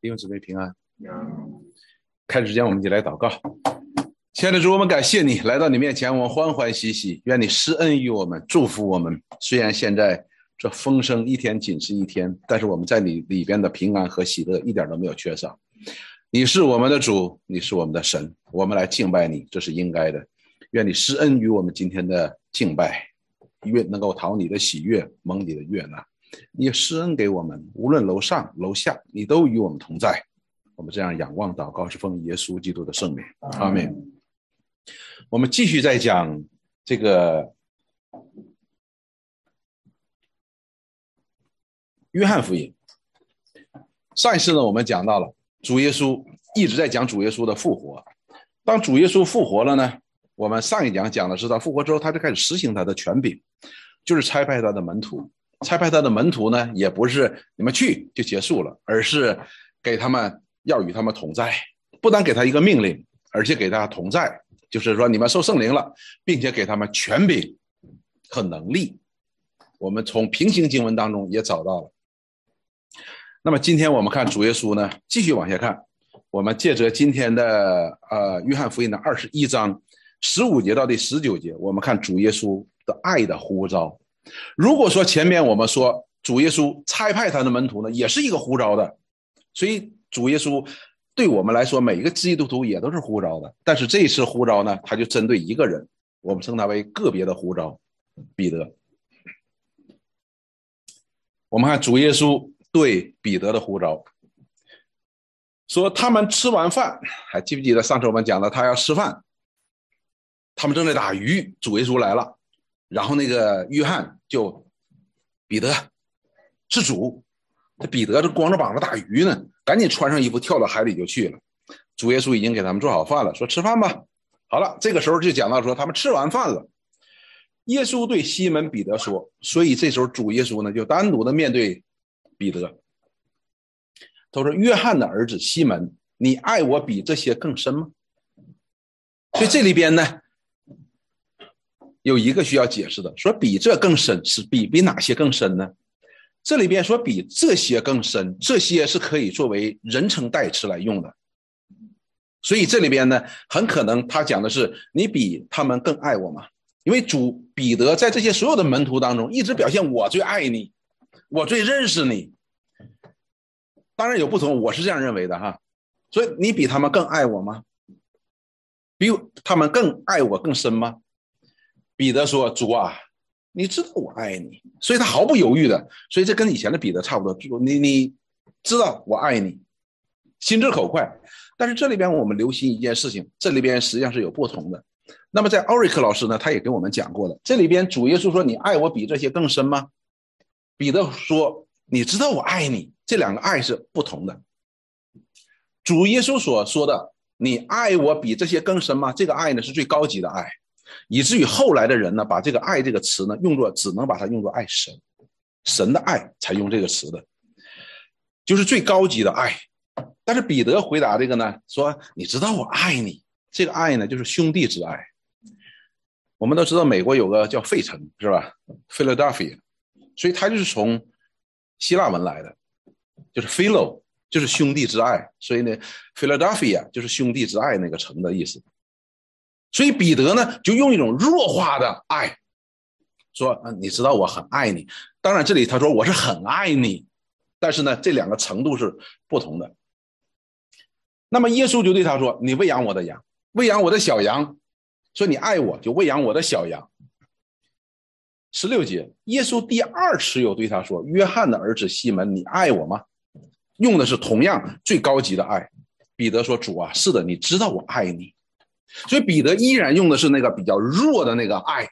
弟兄姊妹平安。开始之前，我们一起来祷告。亲爱的主，我们感谢你来到你面前，我们欢欢喜喜。愿你施恩于我们，祝福我们。虽然现在这风声一天紧是一天，但是我们在你里边的平安和喜乐一点都没有缺少。你是我们的主，你是我们的神，我们来敬拜你，这是应该的。愿你施恩于我们今天的敬拜，愿能够讨你的喜悦，蒙你的悦纳。你施恩给我们，无论楼上楼下，你都与我们同在。我们这样仰望祷告，是奉耶稣基督的圣名，阿门。我们继续在讲这个约翰福音。上一次呢，我们讲到了主耶稣一直在讲主耶稣的复活。当主耶稣复活了呢，我们上一讲讲的是他复活之后，他就开始实行他的权柄，就是差派他的门徒。差派他的门徒呢，也不是你们去就结束了，而是给他们要与他们同在，不但给他一个命令，而且给他同在，就是说你们受圣灵了，并且给他们权柄和能力。我们从平行经文当中也找到了。那么今天我们看主耶稣呢，继续往下看，我们借着今天的呃约翰福音的二十一章十五节到第十九节，我们看主耶稣的爱的呼召。如果说前面我们说主耶稣差派他的门徒呢，也是一个呼召的，所以主耶稣对我们来说，每一个基督徒也都是呼召的。但是这一次呼召呢，他就针对一个人，我们称他为个别的呼召，彼得。我们看主耶稣对彼得的呼召，说他们吃完饭，还记不记得上次我们讲的，他要吃饭，他们正在打鱼，主耶稣来了。然后那个约翰就彼得是主，这彼得这光着膀子打鱼呢，赶紧穿上衣服跳到海里就去了。主耶稣已经给他们做好饭了，说吃饭吧。好了，这个时候就讲到说他们吃完饭了。耶稣对西门彼得说，所以这时候主耶稣呢就单独的面对彼得，他说：“约翰的儿子西门，你爱我比这些更深吗？”所以这里边呢。有一个需要解释的，说比这更深是比比哪些更深呢？这里边说比这些更深，这些是可以作为人称代词来用的。所以这里边呢，很可能他讲的是你比他们更爱我吗？因为主彼得在这些所有的门徒当中，一直表现我最爱你，我最认识你。当然有不同，我是这样认为的哈。所以你比他们更爱我吗？比他们更爱我更深吗？彼得说：“主啊，你知道我爱你，所以他毫不犹豫的，所以这跟以前的彼得差不多。你你知道我爱你，心直口快。但是这里边我们留心一件事情，这里边实际上是有不同的。那么在奥瑞克老师呢，他也跟我们讲过的，这里边主耶稣说你爱我比这些更深吗？彼得说你知道我爱你，这两个爱是不同的。主耶稣所说的你爱我比这些更深吗？这个爱呢是最高级的爱。”以至于后来的人呢，把这个“爱”这个词呢，用作只能把它用作爱神，神的爱才用这个词的，就是最高级的爱。但是彼得回答这个呢，说：“你知道我爱你，这个爱呢，就是兄弟之爱。我们都知道美国有个叫费城，是吧？Philadelphia，所以它就是从希腊文来的，就是 Philo，就是兄弟之爱。所以呢，Philadelphia 就是兄弟之爱那个城的意思。”所以彼得呢，就用一种弱化的爱，说：“嗯，你知道我很爱你。当然，这里他说我是很爱你，但是呢，这两个程度是不同的。那么耶稣就对他说：‘你喂养我的羊，喂养我的小羊。’说你爱我，就喂养我的小羊。”十六节，耶稣第二次又对他说：“约翰的儿子西门，你爱我吗？”用的是同样最高级的爱。彼得说：“主啊，是的，你知道我爱你。”所以彼得依然用的是那个比较弱的那个爱，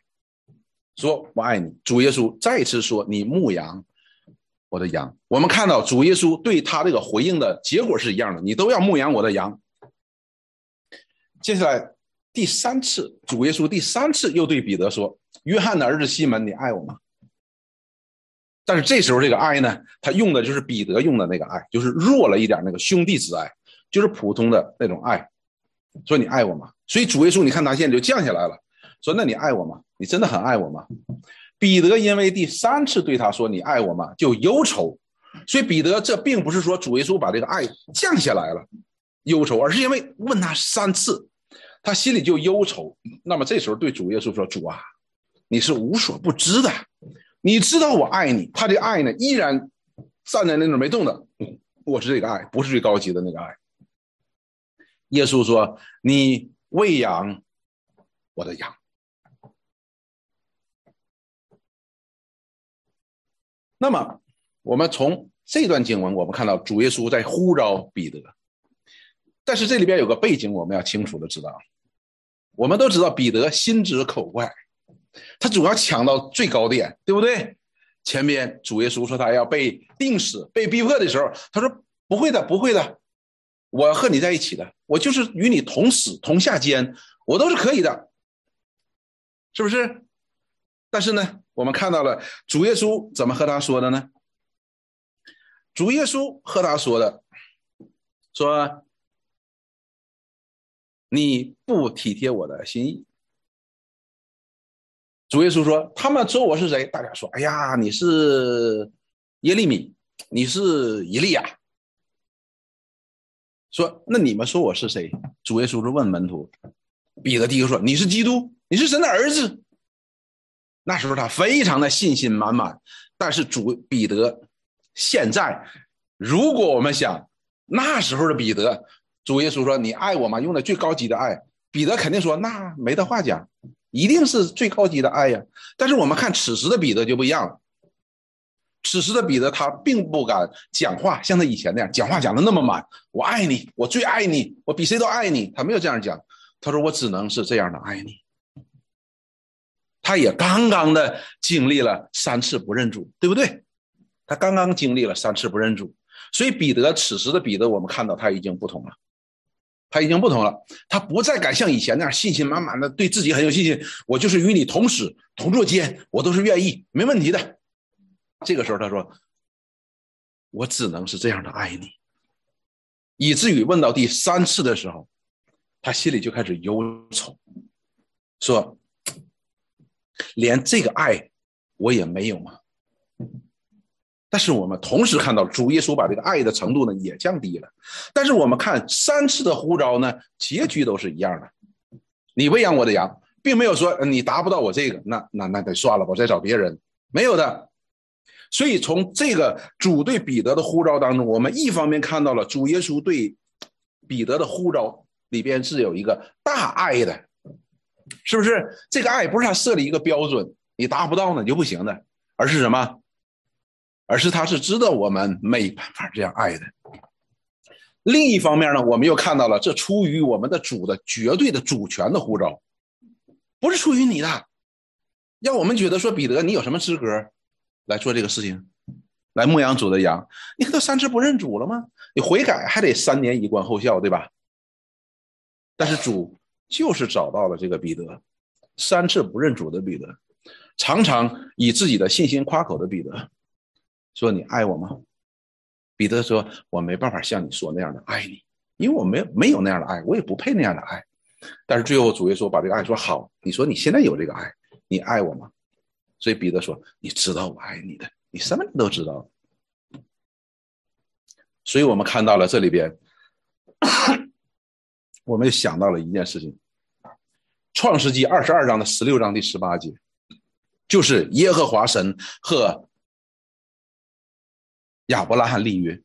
说我爱你。主耶稣再次说你牧羊我的羊。我们看到主耶稣对他这个回应的结果是一样的，你都要牧羊我的羊。接下来第三次，主耶稣第三次又对彼得说：“约翰的儿子西门，你爱我吗？”但是这时候这个爱呢，他用的就是彼得用的那个爱，就是弱了一点那个兄弟之爱，就是普通的那种爱。说你爱我吗？所以主耶稣，你看他现在就降下来了，说那你爱我吗？你真的很爱我吗？彼得因为第三次对他说你爱我吗？就忧愁，所以彼得这并不是说主耶稣把这个爱降下来了，忧愁，而是因为问他三次，他心里就忧愁。那么这时候对主耶稣说：“主啊，你是无所不知的，你知道我爱你。”他的爱呢，依然站在那儿没动的。我是这个爱，不是最高级的那个爱。耶稣说：“你喂养我的羊。”那么，我们从这段经文，我们看到主耶稣在呼召彼得。但是这里边有个背景，我们要清楚的知道。我们都知道彼得心直口快，他主要抢到最高点，对不对？前边主耶稣说他要被定死、被逼迫的时候，他说：“不会的，不会的，我和你在一起的，我就是与你同死、同下监，我都是可以的，是不是？”但是呢？我们看到了主耶稣怎么和他说的呢？主耶稣和他说的，说：“你不体贴我的心意。”主耶稣说：“他们说我是谁？”大家说：“哎呀，你是耶利米，你是以利亚。”说：“那你们说我是谁？”主耶稣就问门徒，彼得第一个说：“你是基督，你是神的儿子。”那时候他非常的信心满满，但是主彼得现在，如果我们想那时候的彼得，主耶稣说你爱我吗？用的最高级的爱，彼得肯定说那没得话讲，一定是最高级的爱呀。但是我们看此时的彼得就不一样了，此时的彼得他并不敢讲话，像他以前那样讲话讲的那么满，我爱你，我最爱你，我比谁都爱你，他没有这样讲，他说我只能是这样的爱你。他也刚刚的经历了三次不认主，对不对？他刚刚经历了三次不认主，所以彼得此时的彼得，我们看到他已经不同了，他已经不同了，他不再敢像以前那样信心满满的，对自己很有信心。我就是与你同死同坐监，我都是愿意，没问题的。这个时候他说：“我只能是这样的爱你。”以至于问到第三次的时候，他心里就开始忧愁，说。连这个爱我也没有吗？但是我们同时看到主耶稣把这个爱的程度呢也降低了。但是我们看三次的呼召呢，结局都是一样的。你喂养我的羊，并没有说你达不到我这个，那那那得算了，我再找别人。没有的。所以从这个主对彼得的呼召当中，我们一方面看到了主耶稣对彼得的呼召里边是有一个大爱的。是不是这个爱不是他设立一个标准，你达不到呢就不行的，而是什么？而是他是知道我们没办法这样爱的。另一方面呢，我们又看到了这出于我们的主的绝对的主权的呼召，不是出于你的，让我们觉得说彼得你有什么资格来做这个事情，来牧养主的羊？你看都三次不认主了吗？你悔改还得三年以观后效，对吧？但是主。就是找到了这个彼得，三次不认主的彼得，常常以自己的信心夸口的彼得，说：“你爱我吗？”彼得说：“我没办法像你说那样的爱你，因为我没没有那样的爱，我也不配那样的爱。”但是最后主耶稣把这个爱说好，你说你现在有这个爱，你爱我吗？所以彼得说：“你知道我爱你的，你什么你都知道。”所以我们看到了这里边。我们就想到了一件事情，《创世纪》二十二章的十六章第十八节，就是耶和华神和亚伯拉罕立约。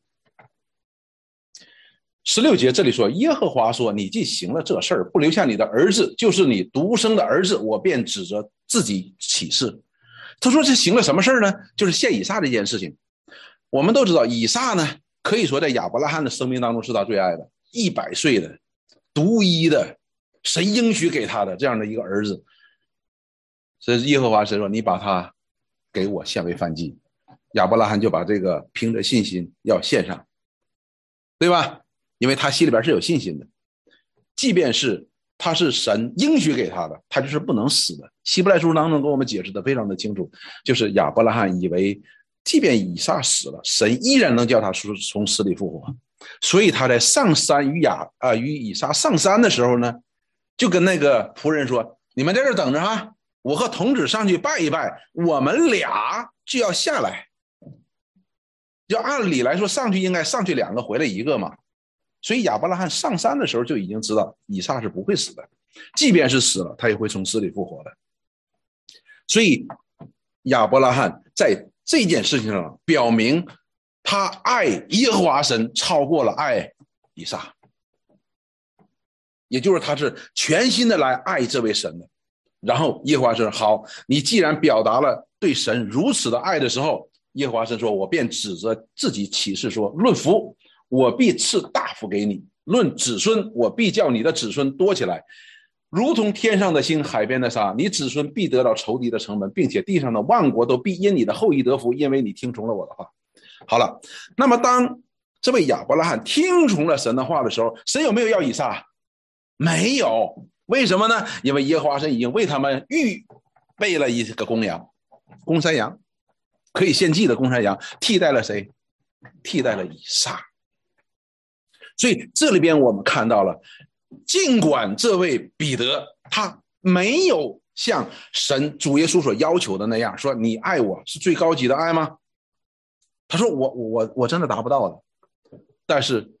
十六节这里说，耶和华说：“你既行了这事儿，不留下你的儿子，就是你独生的儿子，我便指着自己起誓。”他说：“这行了什么事儿呢？就是献以撒这件事情。我们都知道，以撒呢，可以说在亚伯拉罕的生命当中是他最爱的，一百岁的。”独一的神应许给他的这样的一个儿子，所以耶和华神说：“你把他给我献为燔祭。”亚伯拉罕就把这个凭着信心要献上，对吧？因为他心里边是有信心的，即便是他是神应许给他的，他就是不能死的。希伯来书当中给我们解释的非常的清楚，就是亚伯拉罕以为，即便以撒死了，神依然能叫他从从死里复活。所以他在上山与亚啊与以撒上山的时候呢，就跟那个仆人说：“你们在这等着哈，我和童子上去拜一拜，我们俩就要下来。”就按理来说，上去应该上去两个，回来一个嘛。所以亚伯拉罕上山的时候就已经知道以撒是不会死的，即便是死了，他也会从死里复活的。所以亚伯拉罕在这件事情上表明，他爱耶和华神超过了爱以撒，也就是他是全心的来爱这位神的。然后耶和华说：“好，你既然表达了对神如此的爱的时候。”耶和华神说：“我便指着自己起誓说：论福，我必赐大福给你；论子孙，我必叫你的子孙多起来，如同天上的星、海边的沙。你子孙必得到仇敌的城门，并且地上的万国都必因你的后裔得福，因为你听从了我的话。”好了，那么当这位亚伯拉罕听从了神的话的时候，神有没有要以撒？没有。为什么呢？因为耶和华神已经为他们预备了一个公羊，公山羊。可以献祭的公山羊替代了谁？替代了以撒。所以这里边我们看到了，尽管这位彼得他没有像神主耶稣所要求的那样说：“你爱我是最高级的爱吗？”他说：“我我我真的达不到的。”但是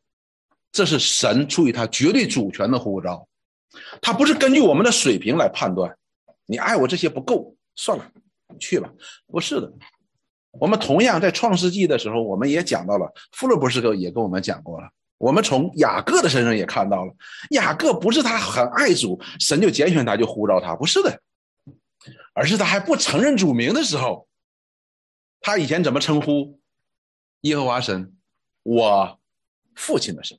这是神出于他绝对主权的呼召，他不是根据我们的水平来判断。你爱我这些不够，算了，去吧。不是的。我们同样在创世纪的时候，我们也讲到了，富勒博士哥也跟我们讲过了。我们从雅各的身上也看到了，雅各不是他很爱主，神就拣选他，就呼召他，不是的，而是他还不承认主名的时候，他以前怎么称呼耶和华神？我父亲的神，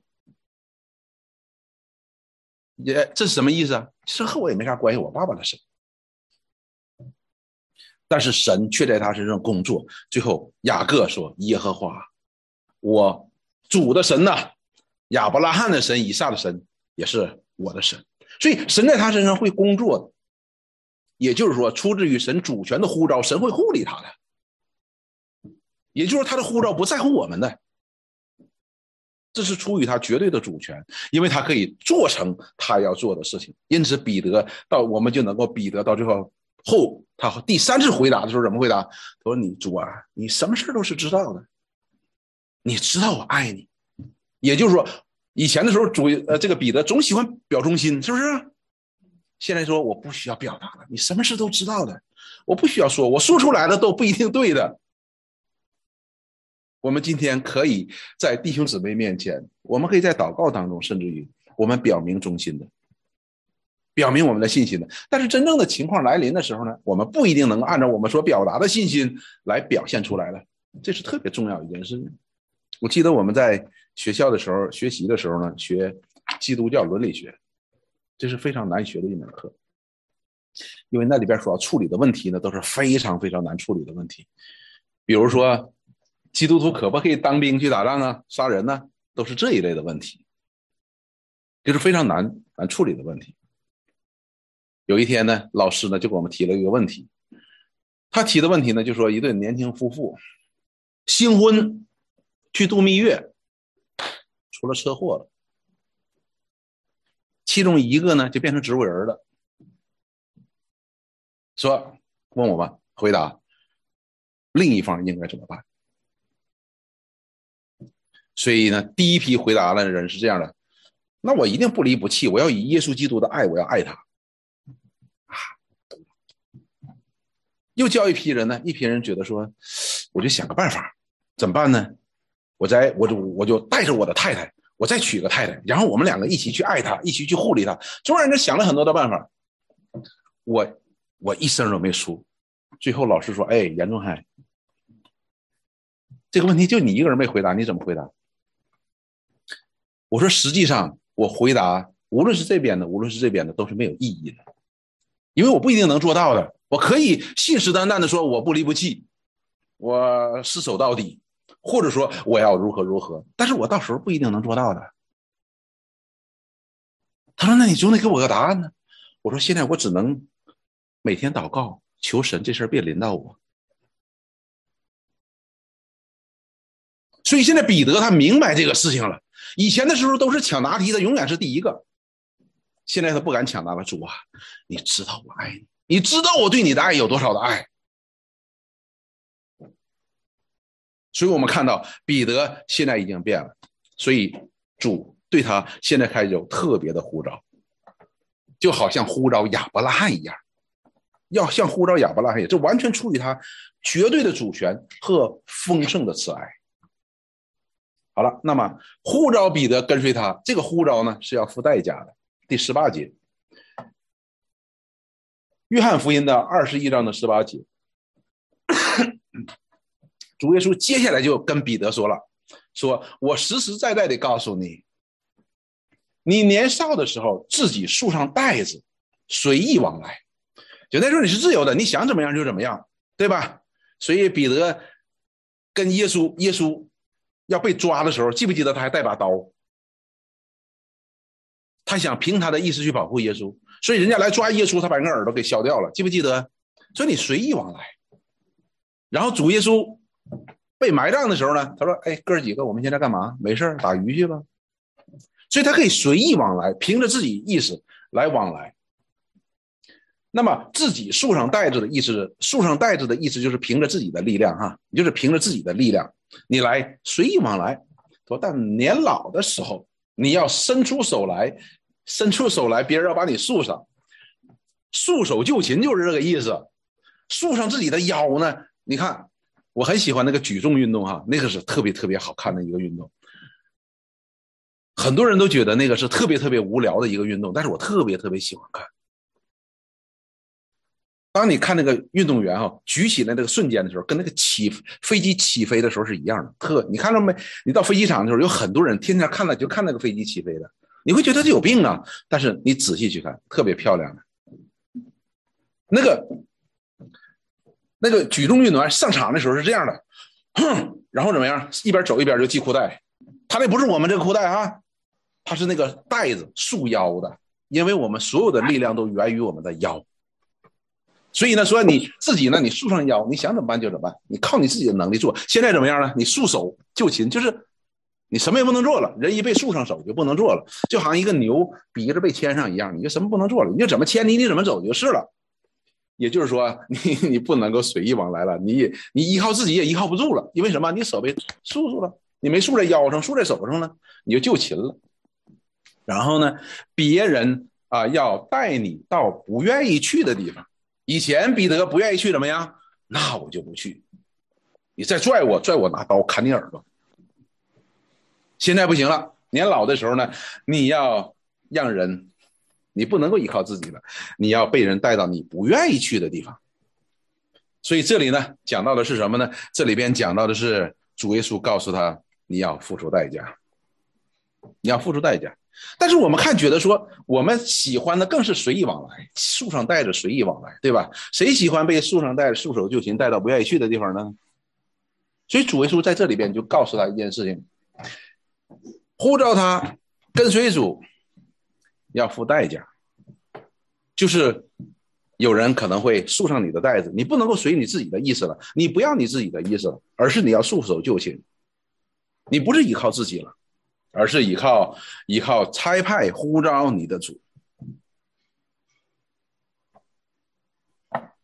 也这是什么意思啊？其实和我也没啥关系，我爸爸的神。但是神却在他身上工作。最后雅各说：“耶和华，我主的神呐，亚伯拉罕的神，以撒的神，也是我的神。所以神在他身上会工作的，也就是说，出自于神主权的呼召，神会护理他的。也就是他的呼召不在乎我们的，这是出于他绝对的主权，因为他可以做成他要做的事情。因此，彼得到我们就能够彼得到最后。”后，他第三次回答的时候怎么回答？他说：“你主啊，你什么事都是知道的，你知道我爱你。也就是说，以前的时候主呃这个彼得总喜欢表忠心，是不是？现在说我不需要表达了，你什么事都知道的，我不需要说，我说出来的都不一定对的。我们今天可以在弟兄姊妹面前，我们可以在祷告当中，甚至于我们表明忠心的。”表明我们的信心的，但是真正的情况来临的时候呢，我们不一定能按照我们所表达的信心来表现出来了，这是特别重要一件事。我记得我们在学校的时候学习的时候呢，学基督教伦理学，这是非常难学的一门课，因为那里边所要处理的问题呢，都是非常非常难处理的问题，比如说基督徒可不可以当兵去打仗啊、杀人呢？都是这一类的问题，就是非常难难处理的问题。有一天呢，老师呢就给我们提了一个问题。他提的问题呢，就说一对年轻夫妇新婚去度蜜月，出了车祸了。其中一个呢就变成植物人了。说问我吧，回答另一方应该怎么办？所以呢，第一批回答的人是这样的：那我一定不离不弃，我要以耶稣基督的爱，我要爱他。又叫一批人呢，一批人觉得说，我就想个办法，怎么办呢？我再我就我就带着我的太太，我再娶个太太，然后我们两个一起去爱她，一起去护理她。众人就想了很多的办法，我我一声都没出。最后老师说：“哎，严仲海，这个问题就你一个人没回答，你怎么回答？”我说：“实际上，我回答无论是这边的，无论是这边的，都是没有意义的，因为我不一定能做到的。”我可以信誓旦旦的说我不离不弃，我厮守到底，或者说我要如何如何，但是我到时候不一定能做到的。他说：“那你总得给我个答案呢。”我说：“现在我只能每天祷告，求神这事儿别临到我。”所以现在彼得他明白这个事情了。以前的时候都是抢答题的，永远是第一个。现在他不敢抢答了。主啊，你知道我爱你。你知道我对你的爱有多少的爱？所以我们看到彼得现在已经变了，所以主对他现在开始有特别的呼召，就好像呼召亚伯拉罕一样，要像呼召亚伯拉罕一样，这完全出于他绝对的主权和丰盛的慈爱。好了，那么呼召彼得跟随他，这个呼召呢是要付代价的。第十八节，约翰福音的二十一章的十八节，主耶稣接下来就跟彼得说了：“说我实实在在的告诉你，你年少的时候自己束上带子，随意往来，就那时候你是自由的，你想怎么样就怎么样，对吧？所以彼得跟耶稣，耶稣。”要被抓的时候，记不记得他还带把刀？他想凭他的意思去保护耶稣，所以人家来抓耶稣，他把人耳朵给削掉了，记不记得？所以你随意往来。然后主耶稣被埋葬的时候呢，他说：“哎，哥几个，我们现在干嘛？没事打鱼去吧。”所以他可以随意往来，凭着自己意识来往来。那么自己束上带子的意思，束上带子的意思就是凭着自己的力量，哈，就是凭着自己的力量。你来随意往来，说但年老的时候，你要伸出手来，伸出手来，别人要把你束上，束手就擒就是这个意思。束上自己的腰呢？你看，我很喜欢那个举重运动哈，那个是特别特别好看的一个运动。很多人都觉得那个是特别特别无聊的一个运动，但是我特别特别喜欢看。当你看那个运动员哈举起来那个瞬间的时候，跟那个起飞机起飞的时候是一样的。特你看到没？你到飞机场的时候，有很多人天天看了就看那个飞机起飞的，你会觉得他有病啊。但是你仔细去看，特别漂亮的。那个那个举重运动员上场的时候是这样的，哼，然后怎么样？一边走一边就系裤带。他那不是我们这个裤带啊，他是那个带子束腰的，因为我们所有的力量都源于我们的腰。所以呢，说你自己呢，你束上腰，你想怎么办就怎么办，你靠你自己的能力做。现在怎么样呢？你束手就擒，就是你什么也不能做了。人一被束上手就不能做了，就好像一个牛鼻子被牵上一样，你就什么不能做了，你就怎么牵你，你怎么走就是了。也就是说，你你不能够随意往来了，你你依靠自己也依靠不住了，因为什么？你手被束住了，你没束在腰上，束在手上呢，你就就擒了。然后呢，别人啊要带你到不愿意去的地方。以前彼得不愿意去怎么样？那我就不去。你再拽我，拽我拿刀砍你耳朵。现在不行了，年老的时候呢，你要让人，你不能够依靠自己了，你要被人带到你不愿意去的地方。所以这里呢，讲到的是什么呢？这里边讲到的是主耶稣告诉他，你要付出代价，你要付出代价。但是我们看，觉得说我们喜欢的更是随意往来，树上带着随意往来，对吧？谁喜欢被树上带着束手就擒，带到不愿意去的地方呢？所以主耶稣在这里边就告诉他一件事情：呼召他跟随主，要付代价，就是有人可能会束上你的带子，你不能够随你自己的意思了，你不要你自己的意思了，而是你要束手就擒，你不是依靠自己了。而是依靠依靠差派呼召你的主。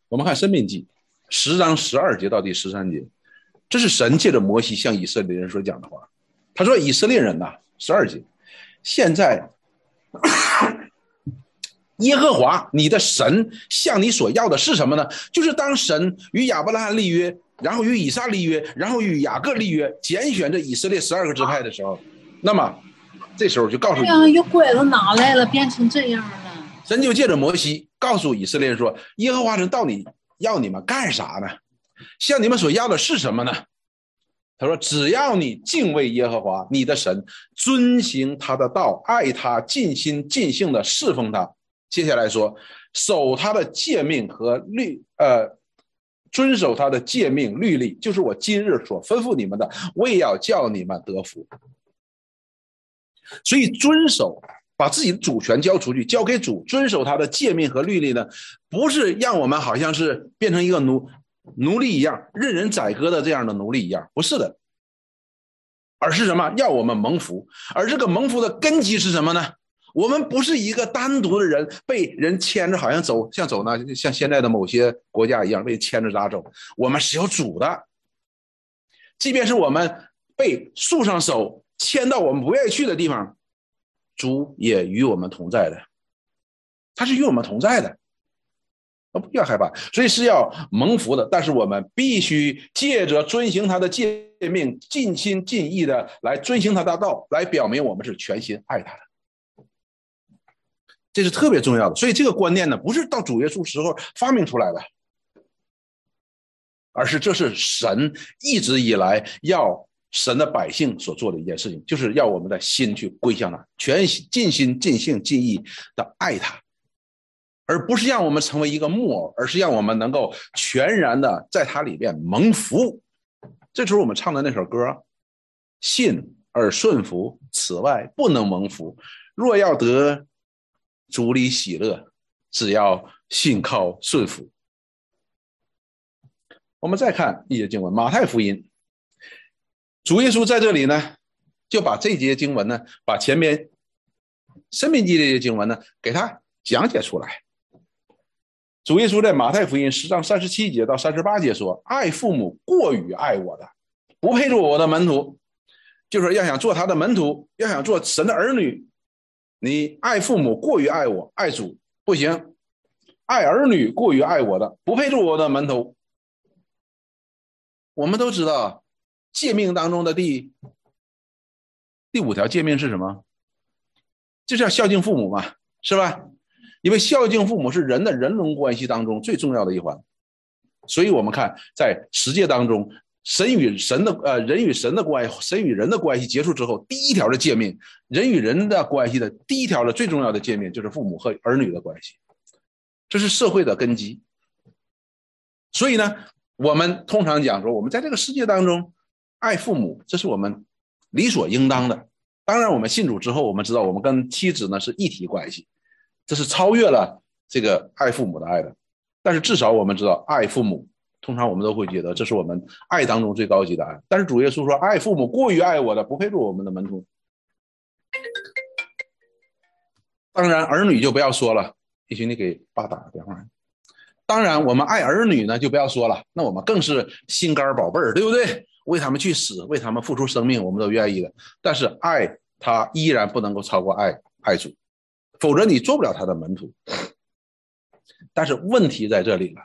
我们看《生命记》十章十二节到第十三节，这是神借着摩西向以色列人所讲的话。他说：“以色列人呐，十二节，现在耶和华你的神向你所要的是什么呢？就是当神与亚伯拉罕立约，然后与以撒立约，然后与雅各立约，拣选这以色列十二个支派的时候。”那么，这时候就告诉你，又拐到哪来了？变成这样了。神就借着摩西告诉以色列人说：“耶和华神到底要你们干啥呢？向你们所要的是什么呢？”他说：“只要你敬畏耶和华你的神，遵行他的道，爱他，尽心尽性的侍奉他。接下来说，守他的诫命和律，呃，遵守他的诫命律例，就是我今日所吩咐你们的，我也要叫你们得福。”所以，遵守把自己的主权交出去，交给主，遵守他的诫命和律例呢，不是让我们好像是变成一个奴奴隶一样，任人宰割的这样的奴隶一样，不是的，而是什么？要我们蒙福。而这个蒙福的根基是什么呢？我们不是一个单独的人被人牵着，好像走像走呢，像现在的某些国家一样被牵着咋走？我们是有主的。即便是我们被束上手，牵到我们不愿意去的地方，主也与我们同在的。他是与我们同在的，不要害怕，所以是要蒙福的。但是我们必须借着遵行他的诫命，尽心尽意的来遵行他的道，来表明我们是全心爱他的。这是特别重要的。所以这个观念呢，不是到主耶稣时候发明出来的，而是这是神一直以来要神的百姓所做的一件事情，就是要我们的心去归向他，全心尽心尽性尽意的爱他。而不是让我们成为一个木偶，而是让我们能够全然的在它里面蒙福。这就是我们唱的那首歌：“信而顺服，此外不能蒙福。若要得主里喜乐，只要信靠顺服。”我们再看一节经文，《马太福音》，主耶稣在这里呢，就把这节经文呢，把前面《生命记》这些经文呢，给他讲解出来。主耶稣在马太福音十章三十七节到三十八节说：“爱父母过于爱我的，不配做我的门徒。”就是要想做他的门徒，要想做神的儿女，你爱父母过于爱我，爱主不行。爱儿女过于爱我的，不配做我的门徒。我们都知道，诫命当中的第第五条诫命是什么？就是要孝敬父母嘛，是吧？因为孝敬父母是人的人伦关系当中最重要的一环，所以我们看在十诫当中，神与神的呃人与神的关系，神与人的关系结束之后，第一条的诫命，人与人的关系的第一条的最重要的诫命就是父母和儿女的关系，这是社会的根基。所以呢，我们通常讲说，我们在这个世界当中爱父母，这是我们理所应当的。当然，我们信主之后，我们知道我们跟妻子呢是一体关系。这是超越了这个爱父母的爱的，但是至少我们知道爱父母，通常我们都会觉得这是我们爱当中最高级的爱。但是主耶稣说，爱父母过于爱我的，不配做我们的门徒。当然，儿女就不要说了，也许你给爸打个电话。当然，我们爱儿女呢，就不要说了，那我们更是心肝宝贝儿，对不对？为他们去死，为他们付出生命，我们都愿意的。但是爱他依然不能够超过爱爱主。否则你做不了他的门徒。但是问题在这里了，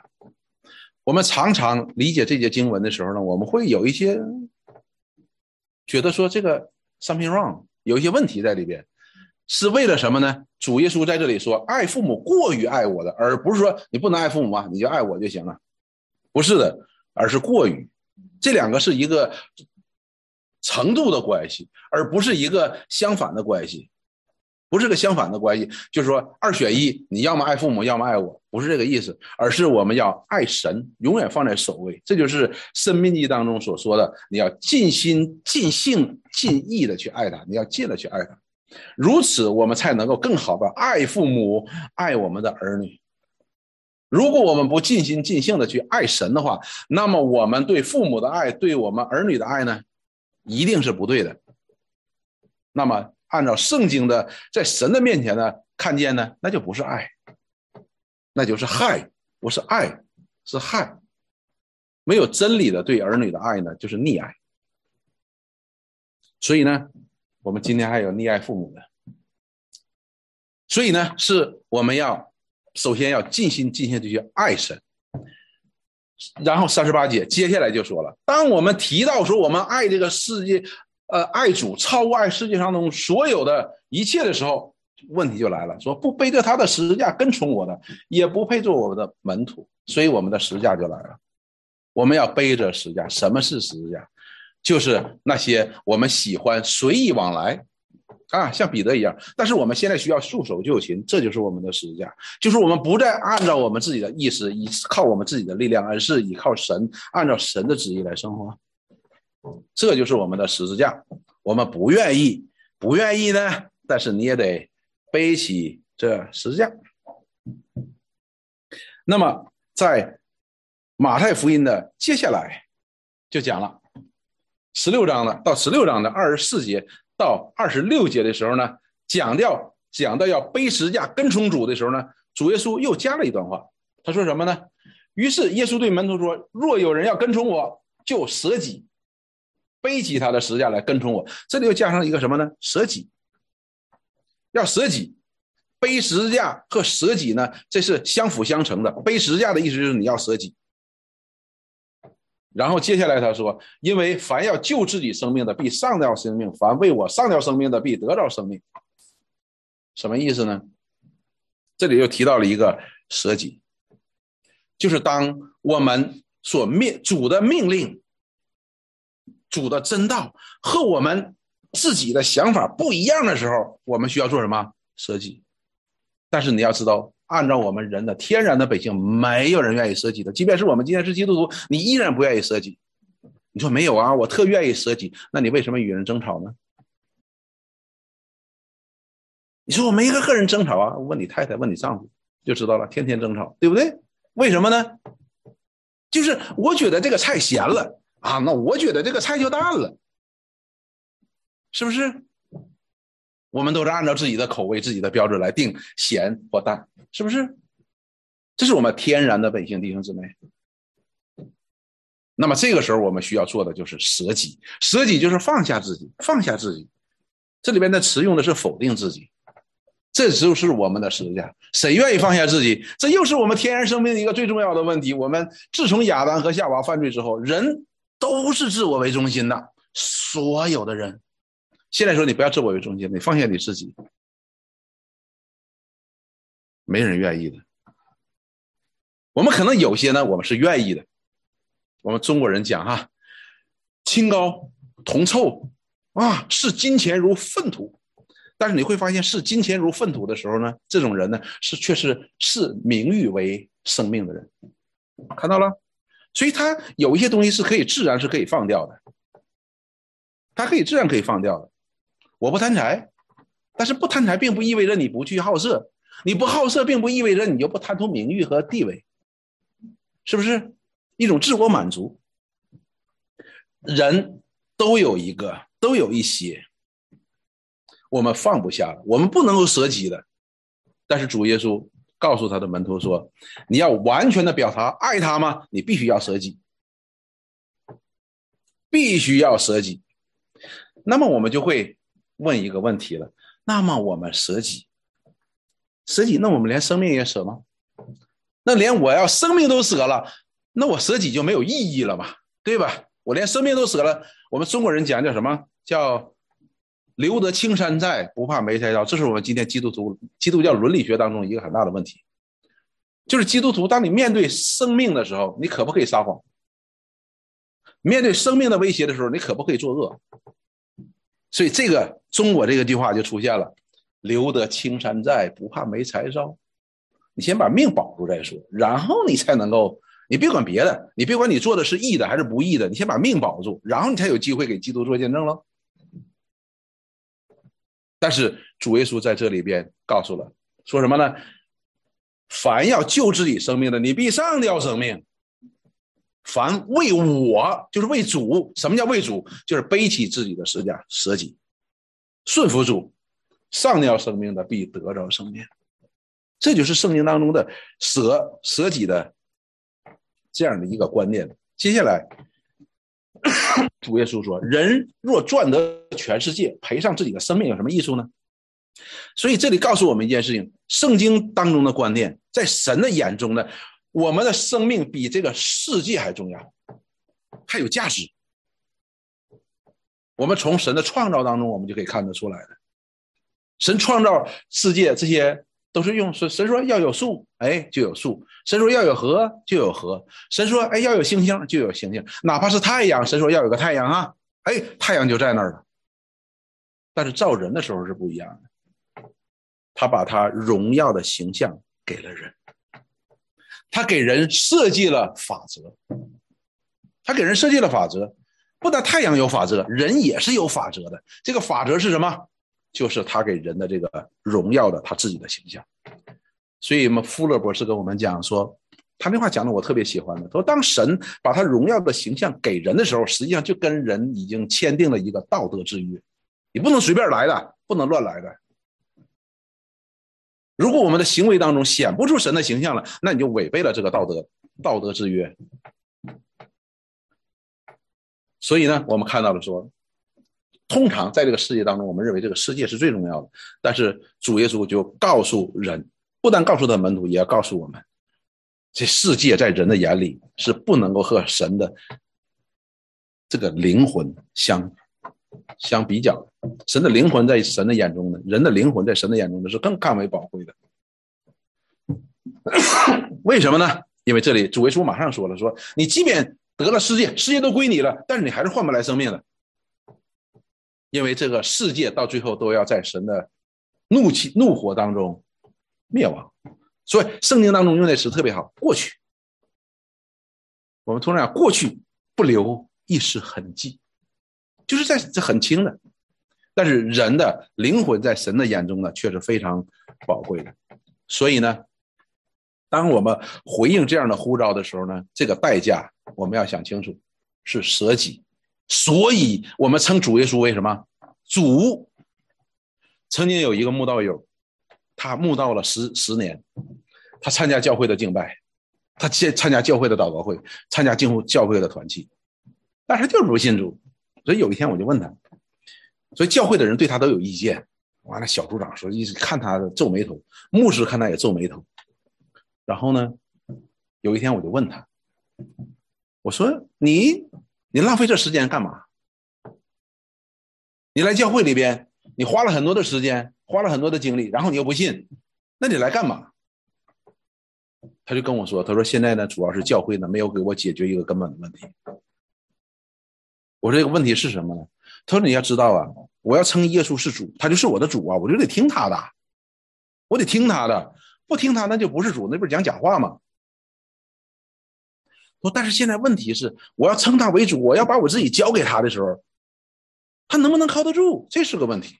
我们常常理解这节经文的时候呢，我们会有一些觉得说这个 something wrong，有一些问题在里边，是为了什么呢？主耶稣在这里说，爱父母过于爱我的，而不是说你不能爱父母啊，你就爱我就行了，不是的，而是过于，这两个是一个程度的关系，而不是一个相反的关系。不是个相反的关系，就是说二选一，你要么爱父母，要么爱我，不是这个意思，而是我们要爱神，永远放在首位。这就是《生命记》当中所说的，你要尽心、尽性、尽意的去爱他，你要尽了去爱他，如此我们才能够更好的爱父母，爱我们的儿女。如果我们不尽心尽性的去爱神的话，那么我们对父母的爱，对我们儿女的爱呢，一定是不对的。那么。按照圣经的，在神的面前呢，看见呢，那就不是爱，那就是害，不是爱，是害。没有真理的对儿女的爱呢，就是溺爱。所以呢，我们今天还有溺爱父母的。所以呢，是我们要首先要尽心尽性的去爱神。然后三十八节接下来就说了，当我们提到说我们爱这个世界。呃，爱主超过爱世界上中所有的一切的时候，问题就来了。说不背着他的十字架跟从我的，也不配做我们的门徒。所以我们的十字架就来了。我们要背着十字架。什么是十字架？就是那些我们喜欢随意往来啊，像彼得一样。但是我们现在需要束手就擒，这就是我们的十字架。就是我们不再按照我们自己的意识，依靠我们自己的力量，而是依靠神，按照神的旨意来生活。这就是我们的十字架，我们不愿意，不愿意呢，但是你也得背起这十字架。那么，在马太福音的接下来就讲了十六章的到十六章的二十四节到二十六节的时候呢，讲掉讲到要背十字架跟从主的时候呢，主耶稣又加了一段话，他说什么呢？于是耶稣对门徒说：“若有人要跟从我，就舍己。”背起他的十字架来跟从我。这里又加上一个什么呢？舍己，要舍己。背十字架和舍己呢，这是相辅相成的。背十字架的意思就是你要舍己。然后接下来他说：“因为凡要救自己生命的，必上掉生命；凡为我上掉生命的，必得到生命。”什么意思呢？这里又提到了一个舍己，就是当我们所命主的命令、主的真道和我们自己的想法不一样的时候，我们需要做什么？舍己。但是你要知道，按照我们人的天然的本性，没有人愿意舍己的。即便是我们今天是基督徒，你依然不愿意舍己。你说没有啊？我特愿意舍己，那你为什么与人争吵呢？你说我没和人争吵啊？问你太太，问你丈夫就知道了，天天争吵，对不对？为什么呢？就是我觉得这个菜咸了啊，那我觉得这个菜就淡了，是不是？我们都是按照自己的口味、自己的标准来定咸或淡，是不是？这是我们天然的本性，弟兄姊妹。那么这个时候，我们需要做的就是舍己。舍己就是放下自己，放下自己。这里边的词用的是否定自己，这就是我们的十字架。谁愿意放下自己？这又是我们天然生命的一个最重要的问题。我们自从亚当和夏娃犯罪之后，人都是自我为中心的，所有的人。现在说你不要自我为中心，你放下你自己，没人愿意的。我们可能有些呢，我们是愿意的。我们中国人讲哈，清高铜臭啊，视金钱如粪土。但是你会发现，视金钱如粪土的时候呢，这种人呢，是却是视名誉为生命的人。看到了，所以他有一些东西是可以自然是可以放掉的，他可以自然可以放掉的。我不贪财，但是不贪财并不意味着你不去好色，你不好色并不意味着你就不贪图名誉和地位，是不是一种自我满足？人都有一个，都有一些，我们放不下，我们不能够舍己的。但是主耶稣告诉他的门徒说：“你要完全的表达爱他吗？你必须要舍己，必须要舍己。”那么我们就会。问一个问题了，那么我们舍己，舍己，那我们连生命也舍吗？那连我要生命都舍了，那我舍己就没有意义了嘛，对吧？我连生命都舍了，我们中国人讲叫什么叫留得青山在，不怕没柴烧，这是我们今天基督徒基督教伦理学当中一个很大的问题，就是基督徒，当你面对生命的时候，你可不可以撒谎？面对生命的威胁的时候，你可不可以作恶？所以这个中国这个句话就出现了：“留得青山在，不怕没柴烧。”你先把命保住再说，然后你才能够，你别管别的，你别管你做的是义的还是不义的，你先把命保住，然后你才有机会给基督做见证了。但是主耶稣在这里边告诉了，说什么呢？凡要救自己生命的，你必上吊生命。凡为我，就是为主。什么叫为主？就是背起自己的十字架，舍己，顺服主，上吊生命的必得着生命。这就是圣经当中的舍舍己的这样的一个观念。接下来，主耶稣说：“人若赚得全世界，赔上自己的生命，有什么益处呢？”所以这里告诉我们一件事情：圣经当中的观念，在神的眼中呢。我们的生命比这个世界还重要，还有价值。我们从神的创造当中，我们就可以看得出来的。神创造世界，这些都是用神神说要有树，哎，就有树；神说要有河，就有河；神说哎要有星星，就有星星。哪怕是太阳，神说要有个太阳啊，哎，太阳就在那儿了。但是造人的时候是不一样的，他把他荣耀的形象给了人。他给人设计了法则，他给人设计了法则，不但太阳有法则，人也是有法则的。这个法则是什么？就是他给人的这个荣耀的他自己的形象。所以，我们富勒博士跟我们讲说，他那话讲的我特别喜欢的。他说，当神把他荣耀的形象给人的时候，实际上就跟人已经签订了一个道德之约，你不能随便来的，不能乱来的。如果我们的行为当中显不出神的形象了，那你就违背了这个道德道德之约。所以呢，我们看到了说，通常在这个世界当中，我们认为这个世界是最重要的，但是主耶稣就告诉人，不但告诉他门徒，也要告诉我们，这世界在人的眼里是不能够和神的这个灵魂相相比较的。神的灵魂在神的眼中呢，人的灵魂在神的眼中呢是更更为宝贵的。为什么呢？因为这里主耶稣马上说了，说你即便得了世界，世界都归你了，但是你还是换不来生命的，因为这个世界到最后都要在神的怒气、怒火当中灭亡。所以圣经当中用的词特别好，过去。我们通常讲过去不留一丝痕迹，就是在这很轻的，但是人的灵魂在神的眼中呢，却是非常宝贵的。所以呢。当我们回应这样的呼召的时候呢，这个代价我们要想清楚，是舍己。所以我们称主耶稣为什么？主。曾经有一个慕道友，他慕道了十十年，他参加教会的敬拜，他参参加教会的祷告会，参加进入教会的团契，但是他就是不信主。所以有一天我就问他，所以教会的人对他都有意见。完了，小组长说，一直看他皱眉头，牧师看他也皱眉头。然后呢，有一天我就问他，我说：“你你浪费这时间干嘛？你来教会里边，你花了很多的时间，花了很多的精力，然后你又不信，那你来干嘛？”他就跟我说：“他说现在呢，主要是教会呢没有给我解决一个根本的问题。”我说：“这个问题是什么呢？”他说：“你要知道啊，我要称耶稣是主，他就是我的主啊，我就得听他的，我得听他的。”不听他，那就不是主，那不是讲假话吗？但是现在问题是，我要称他为主，我要把我自己交给他的时候，他能不能靠得住？这是个问题。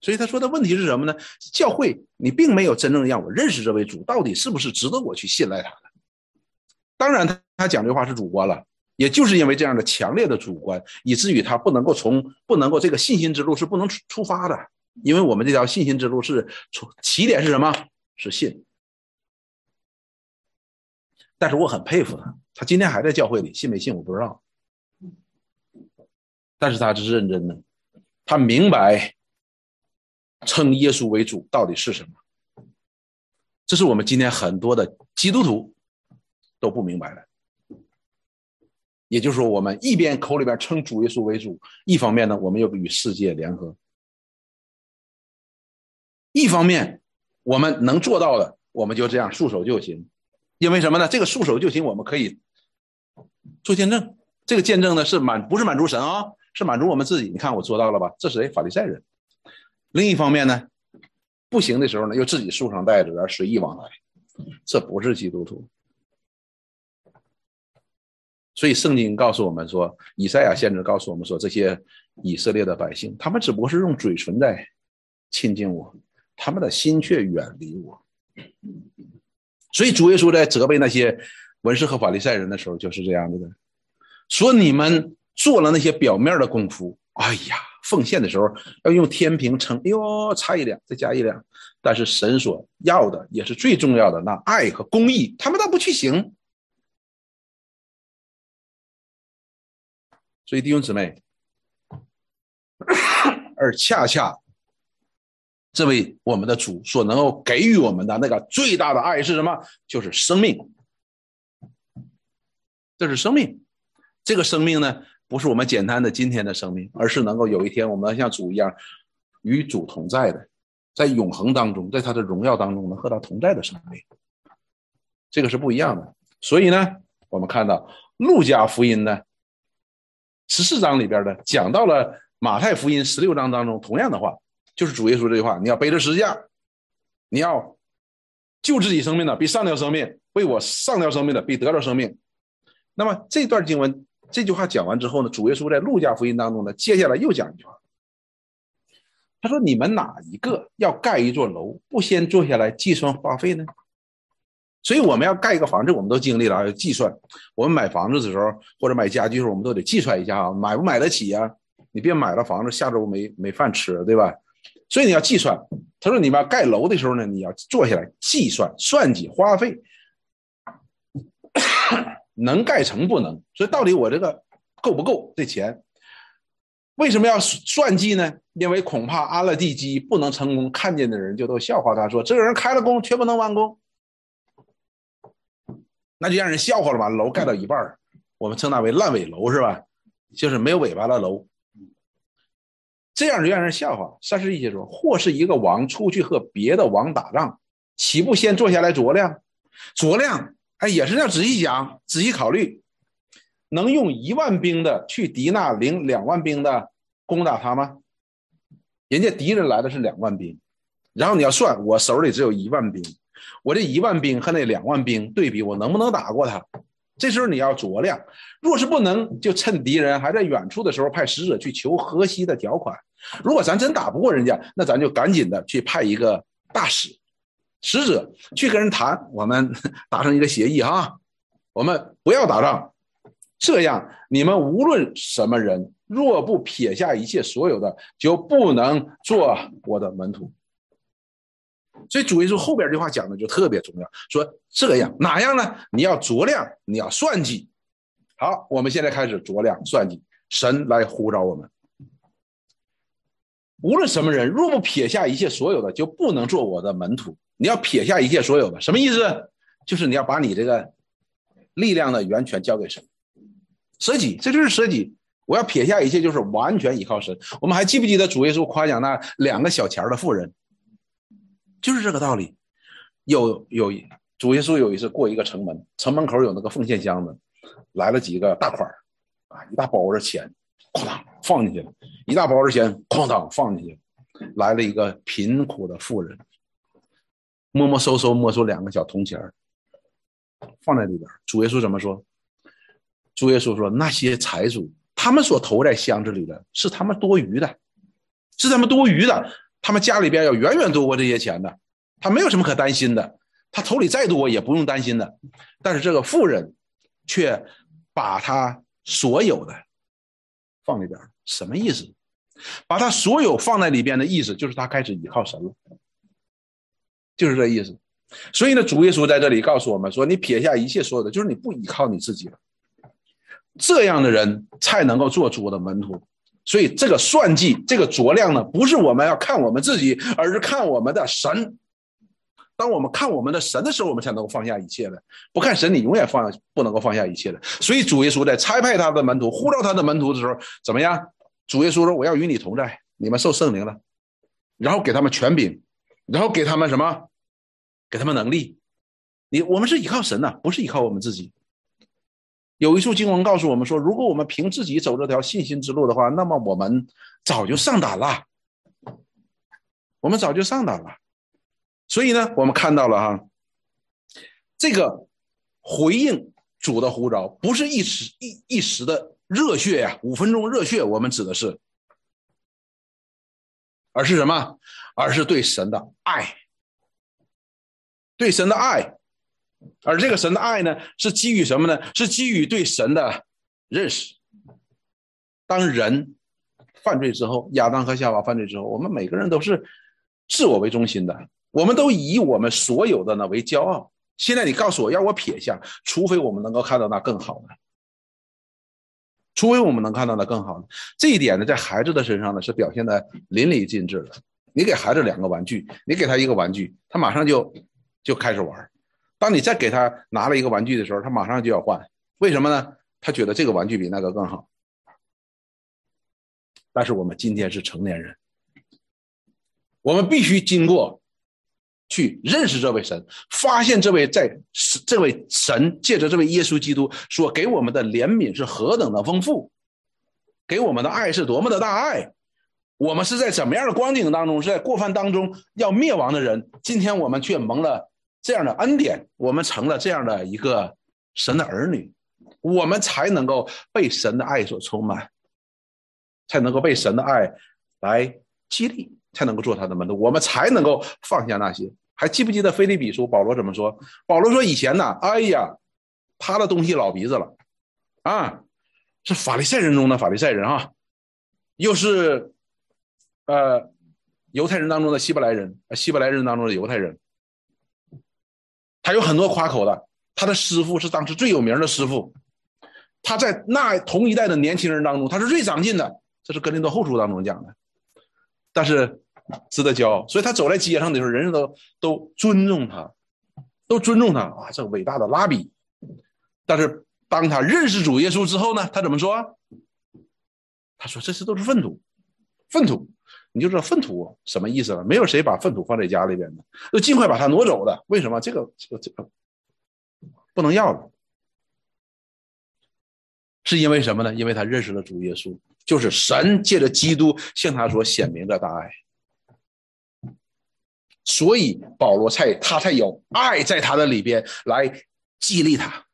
所以他说的问题是什么呢？教会你并没有真正让我认识这位主，到底是不是值得我去信赖他的？当然，他他讲这话是主观了，也就是因为这样的强烈的主观，以至于他不能够从不能够这个信心之路是不能出发的。因为我们这条信心之路是从起点是什么？是信。但是我很佩服他，他今天还在教会里，信没信我不知道。但是他这是认真的，他明白称耶稣为主到底是什么。这是我们今天很多的基督徒都不明白的。也就是说，我们一边口里边称主耶稣为主，一方面呢，我们又与世界联合。一方面，我们能做到的，我们就这样束手就擒，因为什么呢？这个束手就擒，我们可以做见证。这个见证呢，是满不是满足神啊，是满足我们自己。你看我做到了吧？这是谁？法利赛人。另一方面呢，不行的时候呢，又自己束上带子而随意往来，这不是基督徒。所以圣经告诉我们说，以赛亚先知告诉我们说，这些以色列的百姓，他们只不过是用嘴唇在亲近我。他们的心却远离我，所以主耶稣在责备那些文士和法利赛人的时候就是这样子的，说你们做了那些表面的功夫，哎呀，奉献的时候要用天平称，哎呦，差一两再加一两，但是神所要的也是最重要的那爱和公义，他们倒不去行，所以弟兄姊妹，而恰恰。这位我们的主所能够给予我们的那个最大的爱是什么？就是生命。这是生命。这个生命呢，不是我们简单的今天的生命，而是能够有一天我们像主一样与主同在的，在永恒当中，在他的荣耀当中能和他同在的生命。这个是不一样的。所以呢，我们看到路加福音呢十四章里边的讲到了马太福音十六章当中同样的话。就是主耶稣这句话：“你要背着十字架，你要救自己生命的，比上掉生命；为我上掉生命的，比得到生命。”那么这段经文这句话讲完之后呢，主耶稣在路加福音当中呢，接下来又讲一句话。他说：“你们哪一个要盖一座楼，不先坐下来计算花费呢？”所以我们要盖一个房子，我们都经历了要计算。我们买房子的时候或者买家具的时候，我们都得计算一下啊，买不买得起呀？你别买了房子，下周没没饭吃，对吧？所以你要计算，他说你们盖楼的时候呢，你要坐下来计算算计花费，能盖成不能。所以到底我这个够不够这钱？为什么要算计呢？因为恐怕安了地基不能成功，看见的人就都笑话他说：“这个人开了工却不能完工。”那就让人笑话了嘛。楼盖到一半我们称它为烂尾楼是吧？就是没有尾巴的楼。这样就让人笑话。三十一节说：“或是一个王出去和别的王打仗，岂不先坐下来酌量？酌量，哎，也是要仔细讲，仔细考虑，能用一万兵的去敌那领两万兵的攻打他吗？人家敌人来的是两万兵，然后你要算，我手里只有一万兵，我这一万兵和那两万兵对比，我能不能打过他？这时候你要酌量，若是不能，就趁敌人还在远处的时候，派使者去求河西的条款。如果咱真打不过人家，那咱就赶紧的去派一个大使、使者去跟人谈，我们 达成一个协议哈，我们不要打仗。这样，你们无论什么人，若不撇下一切所有的，就不能做我的门徒。所以主耶稣后边这话讲的就特别重要，说这样哪样呢？你要酌量，你要算计。好，我们现在开始酌量算计，神来呼召我们。无论什么人，若不撇下一切所有的，就不能做我的门徒。你要撇下一切所有的，什么意思？就是你要把你这个力量的源泉交给神，舍己，这就是舍己。我要撇下一切，就是完全依靠神。我们还记不记得主耶稣夸奖那两个小钱的妇人？就是这个道理。有有主耶稣有一次过一个城门，城门口有那个奉献箱子，来了几个大款啊，一大包的钱，哐当放进去了。一大包的钱，哐当放进去了，来了一个贫苦的妇人，摸摸搜搜摸出两个小铜钱放在里边。主耶稣怎么说？主耶稣说：“那些财主，他们所投在箱子里的是他们多余的，是他们多余的。他们家里边要远远多过这些钱的，他没有什么可担心的。他头里再多也不用担心的。但是这个富人，却把他所有的放里边。”什么意思？把他所有放在里边的意思，就是他开始依靠神了，就是这意思。所以呢，主耶稣在这里告诉我们说：“你撇下一切所有的，就是你不依靠你自己了。这样的人才能够做主的门徒。所以这个算计，这个酌量呢，不是我们要看我们自己，而是看我们的神。当我们看我们的神的时候，我们才能够放下一切的。不看神，你永远放不能够放下一切的。所以主耶稣在差派他的门徒、呼召他的门徒的时候，怎么样？主耶稣说：“我要与你同在，你们受圣灵了，然后给他们权柄，然后给他们什么？给他们能力。你我们是依靠神呐，不是依靠我们自己。有一处经文告诉我们说，如果我们凭自己走这条信心之路的话，那么我们早就上胆了，我们早就上胆了。”所以呢，我们看到了哈，这个回应主的呼召，不是一时一一时的热血呀，五分钟热血，我们指的是，而是什么？而是对神的爱，对神的爱，而这个神的爱呢，是基于什么呢？是基于对神的认识。当人犯罪之后，亚当和夏娃犯罪之后，我们每个人都是自我为中心的。我们都以我们所有的呢为骄傲。现在你告诉我要我撇下，除非我们能够看到那更好的，除非我们能看到那更好的。这一点呢，在孩子的身上呢是表现的淋漓尽致的。你给孩子两个玩具，你给他一个玩具，他马上就就开始玩。当你再给他拿了一个玩具的时候，他马上就要换。为什么呢？他觉得这个玩具比那个更好。但是我们今天是成年人，我们必须经过。去认识这位神，发现这位在这位神借着这位耶稣基督所给我们的怜悯是何等的丰富，给我们的爱是多么的大爱。我们是在怎么样的光景当中，是在过犯当中要灭亡的人，今天我们却蒙了这样的恩典，我们成了这样的一个神的儿女，我们才能够被神的爱所充满，才能够被神的爱来激励，才能够做他的门徒，我们才能够放下那些。还记不记得《菲利比书》保罗怎么说？保罗说：“以前呢，哎呀，他的东西老鼻子了，啊，是法利赛人中的法利赛人啊，又是呃犹太人当中的希伯来人，希伯来人当中的犹太人，他有很多夸口的。他的师傅是当时最有名的师傅，他在那同一代的年轻人当中，他是最长进的。这是《格林多后书》当中讲的，但是值得骄傲。所以他走在街上的时候，人人都都尊重他，都尊重他啊，这伟大的拉比。但是当他认识主耶稣之后呢，他怎么说？他说：“这些都是粪土，粪土。”你就知道粪土什么意思了？没有谁把粪土放在家里边的，就尽快把它挪走的。为什么？这个这个这个不能要了，是因为什么呢？因为他认识了主耶稣，就是神借着基督向他所显明的大爱，所以保罗才他才有爱在他的里边来激励他。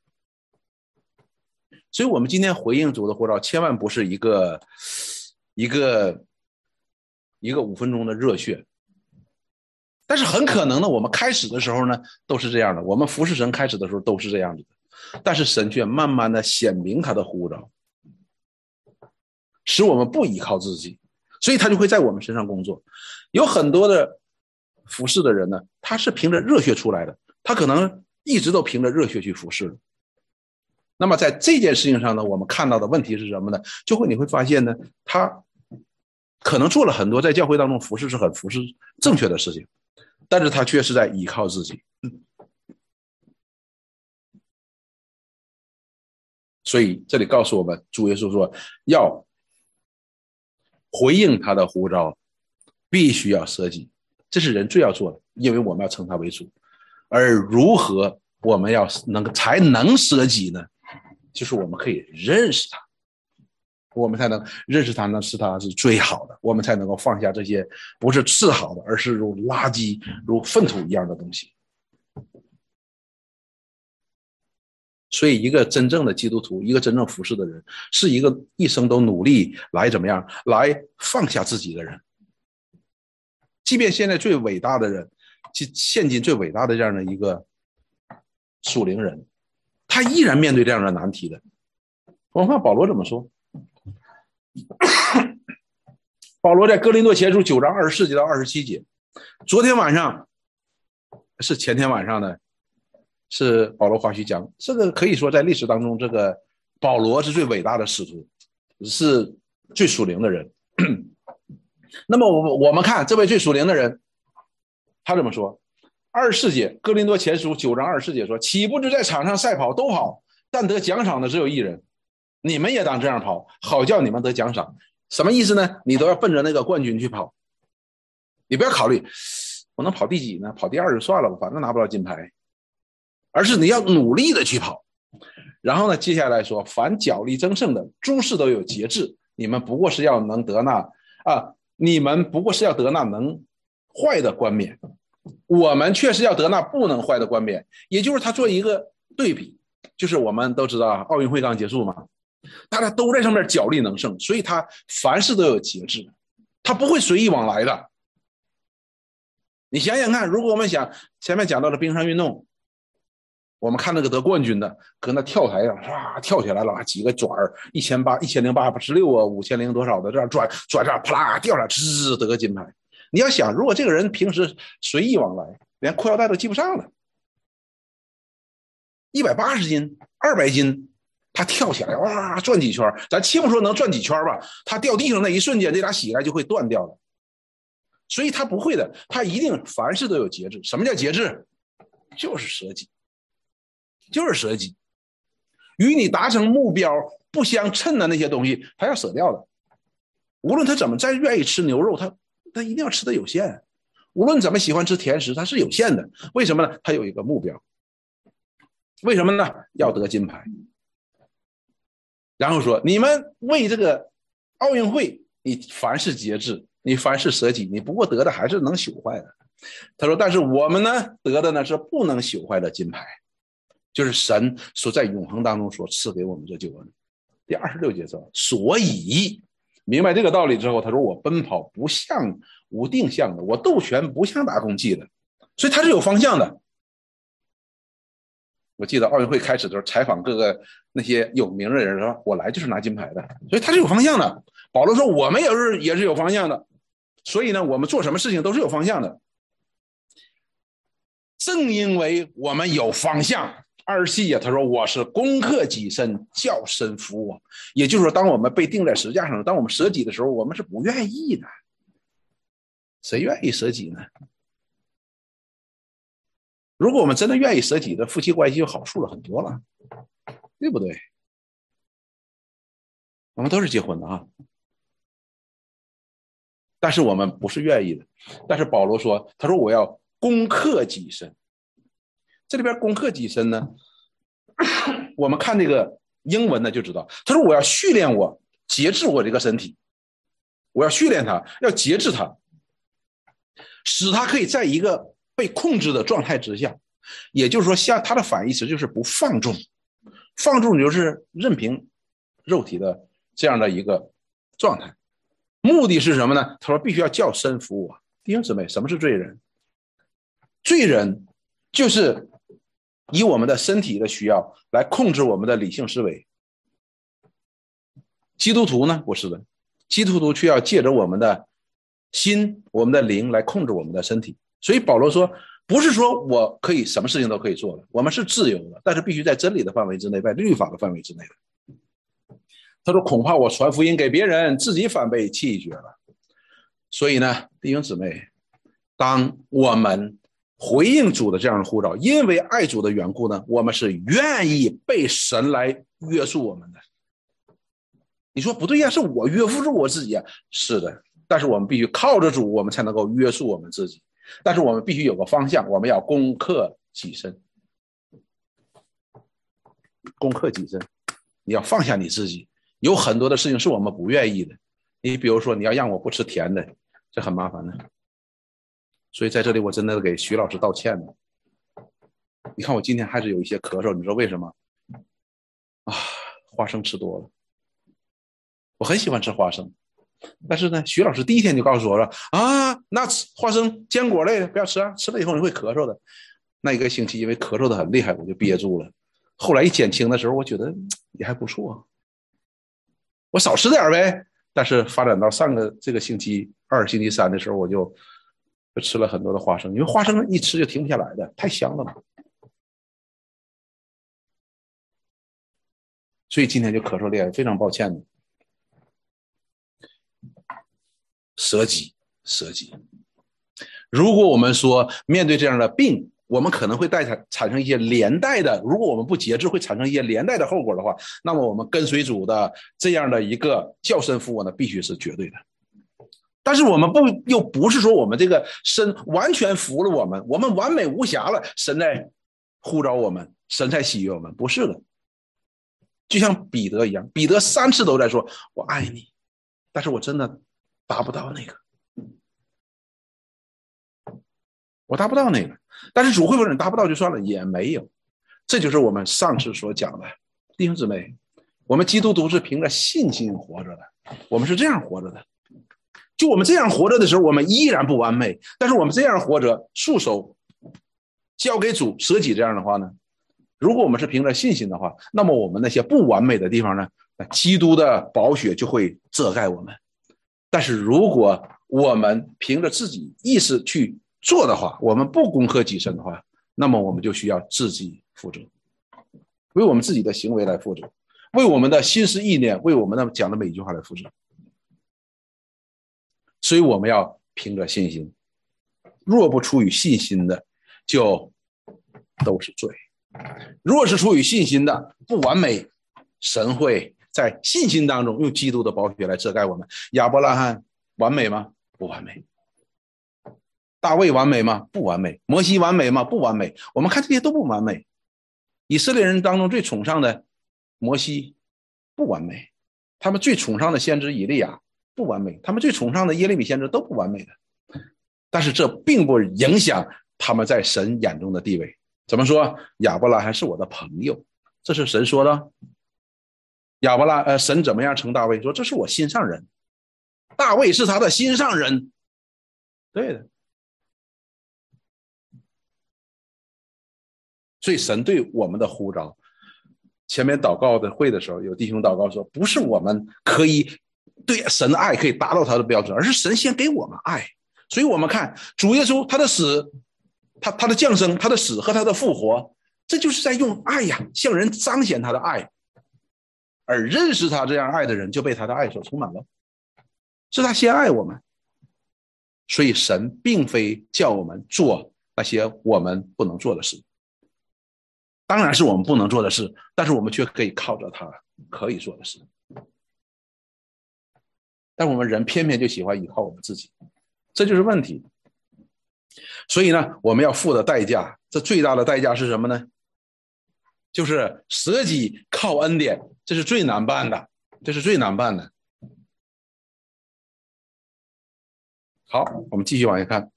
所以，我们今天回应主的呼召，千万不是一个一个。一个五分钟的热血，但是很可能呢，我们开始的时候呢都是这样的，我们服侍神开始的时候都是这样子的，但是神却慢慢的显明他的呼召，使我们不依靠自己，所以他就会在我们身上工作。有很多的服侍的人呢，他是凭着热血出来的，他可能一直都凭着热血去服侍。那么在这件事情上呢，我们看到的问题是什么呢？就会你会发现呢，他。可能做了很多在教会当中服侍是很服侍正确的事情，但是他却是在依靠自己。所以这里告诉我们，主耶稣说要回应他的呼召，必须要舍己，这是人最要做的，因为我们要称他为主。而如何我们要能才能舍己呢？就是我们可以认识他。我们才能认识他，呢是他是最好的。我们才能够放下这些不是次好的，而是如垃圾、如粪土一样的东西。所以，一个真正的基督徒，一个真正服侍的人，是一个一生都努力来怎么样来放下自己的人。即便现在最伟大的人，现现今最伟大的这样的一个属灵人，他依然面对这样的难题的。我们看保罗怎么说。保罗在哥林多前书九章二十四节到二十七节，昨天晚上是前天晚上呢，是保罗话絮讲，这个可以说在历史当中，这个保罗是最伟大的使徒，是最属灵的人。那么我我们看这位最属灵的人，他怎么说？二十四节哥林多前书九章二十四节说：“岂不知在场上赛跑都跑，但得奖赏的只有一人。”你们也当这样跑，好叫你们得奖赏。什么意思呢？你都要奔着那个冠军去跑。你不要考虑我能跑第几呢？跑第二就算了吧，反正拿不到金牌。而是你要努力的去跑。然后呢，接下来说，凡脚力争胜的，诸事都有节制。你们不过是要能得那啊，你们不过是要得那能坏的冠冕。我们确实要得那不能坏的冠冕。也就是他做一个对比，就是我们都知道奥运会刚结束嘛。大家都在上面脚力能胜，所以他凡事都有节制，他不会随意往来的。你想想看，如果我们想前面讲到的冰上运动，我们看那个得冠军的，搁那跳台上唰跳起来了，几个转儿，一千八、一千零八十六啊，五千零多少的这样转转这，啪啦掉下来，吱得个金牌。你要想，如果这个人平时随意往来，连裤腰带都系不上了，一百八十斤、二百斤。他跳起来哇转几圈，咱且不说能转几圈吧，他掉地上那一瞬间，这俩膝盖就会断掉了。所以他不会的，他一定凡事都有节制。什么叫节制？就是舍己，就是舍己。与你达成目标不相称的那些东西，他要舍掉的。无论他怎么再愿意吃牛肉，他他一定要吃的有限。无论怎么喜欢吃甜食，他是有限的。为什么呢？他有一个目标。为什么呢？要得金牌。然后说：“你们为这个奥运会，你凡事节制，你凡事舍己，你不过得的还是能朽坏的。”他说：“但是我们呢，得的呢是不能朽坏的金牌，就是神所在永恒当中所赐给我们这救恩。”第二十六节说：“所以明白这个道理之后，他说：我奔跑不像无定向的，我斗拳不像打空气的，所以他是有方向的。”我记得奥运会开始的时候，采访各个那些有名的人，说我来就是拿金牌的，所以他是有方向的。保罗说，我们也是也是有方向的，所以呢，我们做什么事情都是有方向的。正因为我们有方向，二十七节他说我是攻克己身，叫身服我。也就是说，当我们被钉在石架上，当我们舍己的时候，我们是不愿意的。谁愿意舍己呢？如果我们真的愿意舍己的，夫妻关系就好处了很多了，对不对？我们都是结婚的啊，但是我们不是愿意的。但是保罗说：“他说我要攻克己身。”这里边攻克己身呢？我们看这个英文呢就知道，他说我要训练我节制我这个身体，我要训练他，要节制他，使他可以在一个被控制的状态之下。也就是说，像它的反义词就是不放纵，放纵就是任凭肉体的这样的一个状态。目的是什么呢？他说必须要叫身服我。弟兄姊妹，什么是罪人？罪人就是。以我们的身体的需要来控制我们的理性思维，基督徒呢不是的，基督徒却要借着我们的心、我们的灵来控制我们的身体。所以保罗说，不是说我可以什么事情都可以做的，我们是自由的，但是必须在真理的范围之内，在律法的范围之内的。他说：“恐怕我传福音给别人，自己反被弃绝了。”所以呢，弟兄姊妹，当我们。回应主的这样的呼召，因为爱主的缘故呢，我们是愿意被神来约束我们的。你说不对呀，是我约束住我自己啊。是的，但是我们必须靠着主，我们才能够约束我们自己。但是我们必须有个方向，我们要攻克己身，攻克己身。你要放下你自己，有很多的事情是我们不愿意的。你比如说，你要让我不吃甜的，这很麻烦的。所以在这里，我真的给徐老师道歉了。你看我今天还是有一些咳嗽，你知道为什么？啊，花生吃多了。我很喜欢吃花生，但是呢，徐老师第一天就告诉我说：“啊，那吃花生坚果类的不要吃啊，吃了以后你会咳嗽的。”那一个星期因为咳嗽的很厉害，我就憋住了。后来一减轻的时候，我觉得也还不错，我少吃点呗。但是发展到上个这个星期二、星期三的时候，我就。吃了很多的花生，因为花生一吃就停不下来的，太香了嘛。所以今天就咳嗽厉害，非常抱歉的。舍己，舍己。如果我们说面对这样的病，我们可能会带产产生一些连带的，如果我们不节制，会产生一些连带的后果的话，那么我们跟随主的这样的一个叫身服我呢，必须是绝对的。但是我们不又不是说我们这个身完全服了我们，我们完美无瑕了，神在呼召我们，神在喜悦我们，不是的。就像彼得一样，彼得三次都在说“我爱你”，但是我真的达不到那个，我达不到那个。但是主会不会达不到就算了，也没有。这就是我们上次所讲的弟兄姊妹，我们基督徒是凭着信心活着的，我们是这样活着的。就我们这样活着的时候，我们依然不完美。但是我们这样活着，束手交给主，舍己这样的话呢？如果我们是凭着信心的话，那么我们那些不完美的地方呢？基督的宝血就会遮盖我们。但是如果我们凭着自己意识去做的话，我们不攻克己身的话，那么我们就需要自己负责，为我们自己的行为来负责，为我们的心思意念，为我们的讲的每一句话来负责。所以我们要凭着信心，若不出于信心的，就都是罪；若是出于信心的，不完美，神会在信心当中用基督的宝血来遮盖我们。亚伯拉罕完美吗？不完美。大卫完美吗？不完美。摩西完美吗？不完美。我们看这些都不完美。以色列人当中最崇尚的摩西不完美，他们最崇尚的先知以利亚。不完美，他们最崇尚的耶利米先知都不完美的，但是这并不影响他们在神眼中的地位。怎么说？亚伯拉罕是我的朋友，这是神说的。亚伯拉，呃，神怎么样称大卫？说这是我心上人，大卫是他的心上人。对的。所以神对我们的呼召，前面祷告的会的时候，有弟兄祷告说，不是我们可以。对神的爱可以达到他的标准，而是神先给我们爱，所以我们看主耶稣他的死，他他的降生，他的死和他的复活，这就是在用爱呀，向人彰显他的爱，而认识他这样爱的人就被他的爱所充满了，是他先爱我们，所以神并非叫我们做那些我们不能做的事，当然是我们不能做的事，但是我们却可以靠着他可以做的事，但我们人偏偏就喜欢依靠我们自己，这就是问题。所以呢，我们要付的代价，这最大的代价是什么呢？就是舍己靠恩典，这是最难办的，这是最难办的。好，我们继续往下看。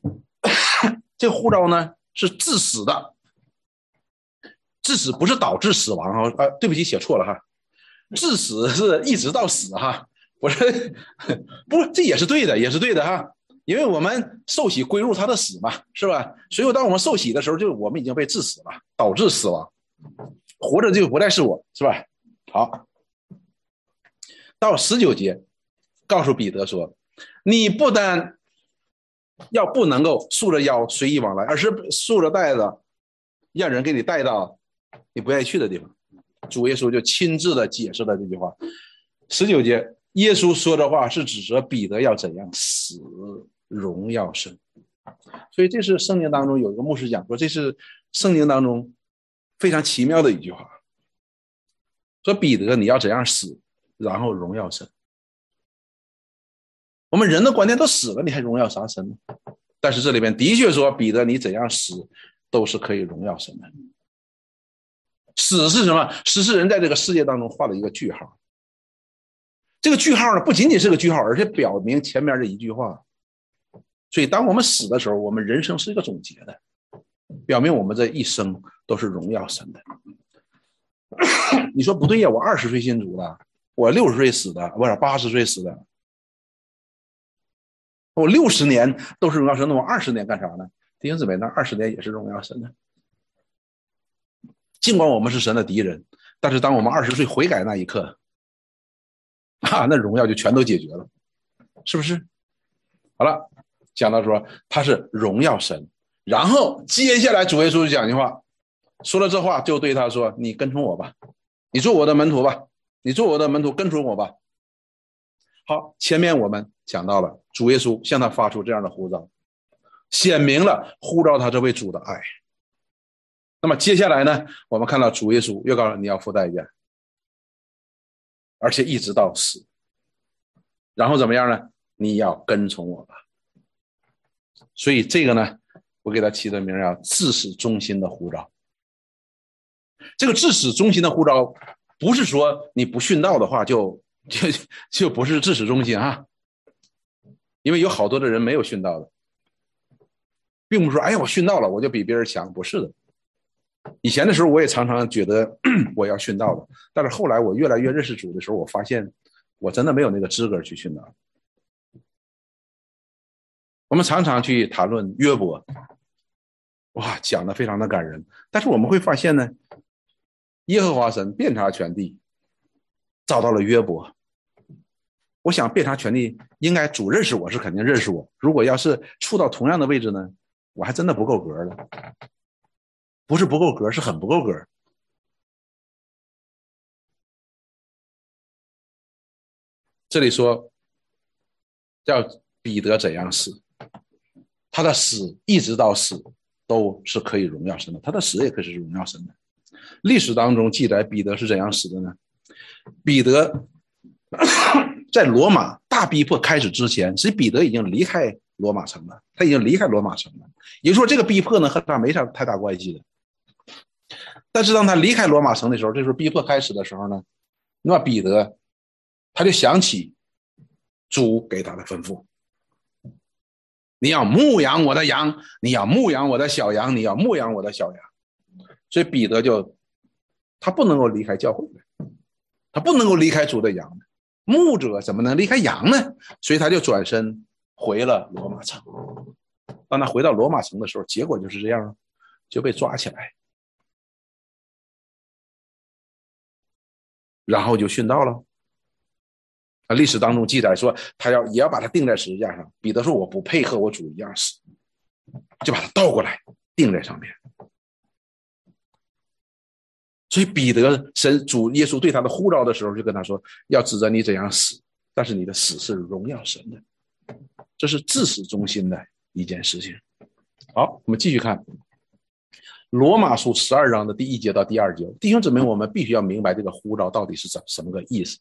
这护照呢是致死的，致死不是导致死亡啊！啊，对不起，写错了哈，致死是一直到死哈。我说，不，这也是对的，也是对的哈，因为我们受洗归入他的死嘛，是吧？所以当我们受洗的时候，就我们已经被致死了，导致死亡，活着就不再是我，是吧？好，到十九节，告诉彼得说，你不但要不能够束着腰随意往来，而是束着带子，让人给你带到你不愿意去的地方。主耶稣就亲自的解释了这句话，十九节。耶稣说的话是指责彼得要怎样死，荣耀神。所以这是圣经当中有一个牧师讲说，这是圣经当中非常奇妙的一句话，说彼得你要怎样死，然后荣耀神。我们人的观念都死了，你还荣耀啥神呢？但是这里边的确说彼得你怎样死，都是可以荣耀神的。死是什么？死是人在这个世界当中画了一个句号。这个句号呢，不仅仅是个句号，而且表明前面这一句话。所以，当我们死的时候，我们人生是一个总结的，表明我们这一生都是荣耀神的。你说不对呀？我二十岁信主的，我六十岁死的，不是八十岁死的，我六十年都是荣耀神，那我二十年干啥呢？弟兄姊妹，那二十年也是荣耀神的。尽管我们是神的敌人，但是当我们二十岁悔改那一刻。啊，那荣耀就全都解决了，是不是？好了，讲到说他是荣耀神，然后接下来主耶稣就讲一句话，说了这话就对他说：“你跟从我吧，你做我的门徒吧，你做我的门徒跟从我吧。”好，前面我们讲到了主耶稣向他发出这样的呼召，显明了呼召他这位主的爱。那么接下来呢，我们看到主耶稣又告诉你要付代价。而且一直到死，然后怎么样呢？你要跟从我吧。所以这个呢，我给他起的名叫“自始忠心的呼召”。这个“至始忠心的呼召”，不是说你不殉道的话就就就不是至始忠心啊。因为有好多的人没有殉道的，并不是说哎呀我殉道了我就比别人强，不是的。以前的时候，我也常常觉得 我要殉道的，但是后来我越来越认识主的时候，我发现我真的没有那个资格去殉道。我们常常去谈论约伯，哇，讲的非常的感人，但是我们会发现呢，耶和华神遍察全地，找到了约伯。我想遍察全地，应该主认识我是肯定认识我。如果要是处到同样的位置呢，我还真的不够格的。不是不够格，是很不够格。这里说叫彼得怎样死，他的死一直到死都是可以荣耀神的，他的死也可以是荣耀神的。历史当中记载彼得是怎样死的呢？彼得 在罗马大逼迫开始之前，其实彼得已经离开罗马城了，他已经离开罗马城了。也就是说，这个逼迫呢和他没啥太大关系的。但是当他离开罗马城的时候，这时候逼迫开始的时候呢，那彼得他就想起主给他的吩咐：你要牧养我的羊，你要牧养我的小羊，你要牧养我的小羊。所以彼得就他不能够离开教会他不能够离开主的羊牧者怎么能离开羊呢？所以他就转身回了罗马城。当他回到罗马城的时候，结果就是这样，就被抓起来。然后就殉道了。啊，历史当中记载说，他要也要把他钉在十字架上。彼得说：“我不配和我主一样死。”就把他倒过来钉在上面。所以彼得神主耶稣对他的呼召的时候，就跟他说：“要指着你怎样死，但是你的死是荣耀神的。”这是至始中心的一件事情。好，我们继续看罗马书十二章的第一节到第二节。弟兄姊妹，我们必须要明白这个呼召到底是怎什么个意思。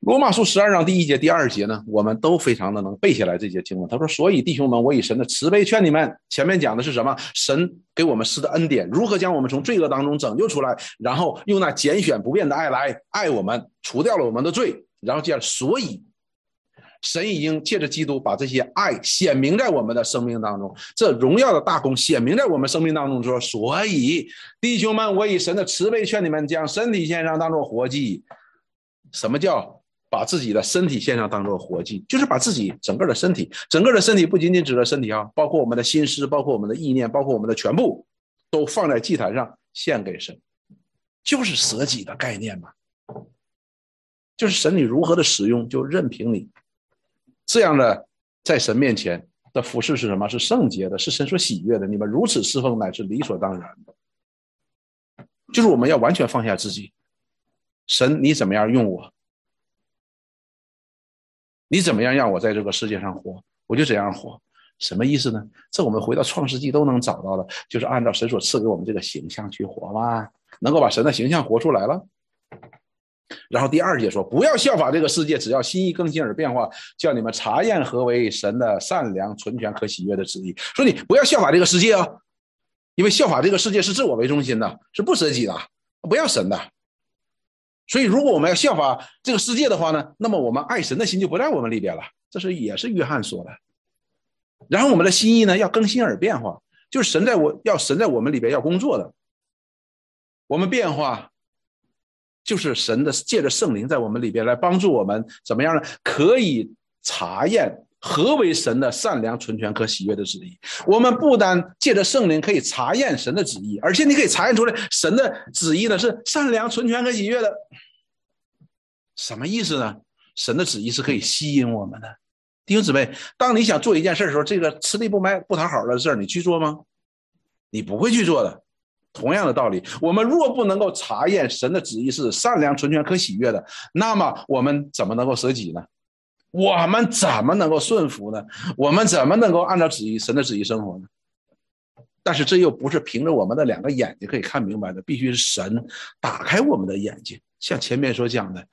罗马书十二章第一节、第二节呢，我们都非常的能背下来这些经文。他说：“所以弟兄们，我以神的慈悲劝你们。”前面讲的是什么？神给我们施的恩典，如何将我们从罪恶当中拯救出来，然后用那拣选不变的爱来爱我们，除掉了我们的罪，然后接着，所以神已经借着基督把这些爱显明在我们的生命当中，这荣耀的大功显明在我们生命当中。说：“所以弟兄们，我以神的慈悲劝你们，将身体献上，当做活祭。”什么叫？把自己的身体献上当做活祭，就是把自己整个的身体，整个的身体不仅仅指的身体啊，包括我们的心思，包括我们的意念，包括我们的全部，都放在祭坛上献给神，就是舍己的概念嘛。就是神你如何的使用，就任凭你。这样的在神面前的服饰是什么？是圣洁的，是神所喜悦的。你们如此侍奉乃是理所当然的。就是我们要完全放下自己，神你怎么样用我？你怎么样让我在这个世界上活，我就怎样活，什么意思呢？这我们回到创世纪都能找到的，就是按照神所赐给我们这个形象去活嘛，能够把神的形象活出来了。然后第二节说，不要效法这个世界，只要心意更新而变化，叫你们查验何为神的善良、纯全、可喜悦的旨意。说你不要效法这个世界啊，因为效法这个世界是自我为中心的，是不舍己的，不要神的。所以，如果我们要效法这个世界的话呢，那么我们爱神的心就不在我们里边了。这是也是约翰说的。然后我们的心意呢，要更新而变化，就是神在我要神在我们里边要工作的。我们变化，就是神的借着圣灵在我们里边来帮助我们怎么样呢？可以查验何为神的善良、纯全、可喜悦的旨意。我们不单借着圣灵可以查验神的旨意，而且你可以查验出来神的旨意呢是善良、纯全和喜悦的。什么意思呢？神的旨意是可以吸引我们的弟兄姊妹。当你想做一件事的时候，这个吃力不卖不讨好的事儿，你去做吗？你不会去做的。同样的道理，我们若不能够查验神的旨意是善良、纯全、可喜悦的，那么我们怎么能够舍己呢？我们怎么能够顺服呢？我们怎么能够按照旨意、神的旨意生活呢？但是这又不是凭着我们的两个眼睛可以看明白的，必须是神打开我们的眼睛，像前面所讲的。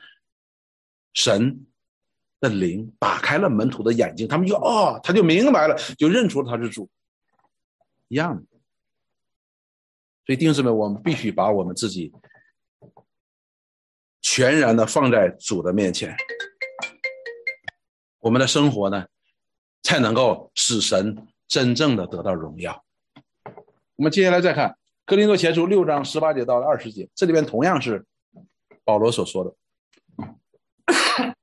神的灵打开了门徒的眼睛，他们就哦，他就明白了，就认出了他是主，一样的。所以弟兄姊妹，我们必须把我们自己全然的放在主的面前，我们的生活呢，才能够使神真正的得到荣耀。我们接下来再看《哥林多前书》六章十八节到二十节，这里边同样是保罗所说的。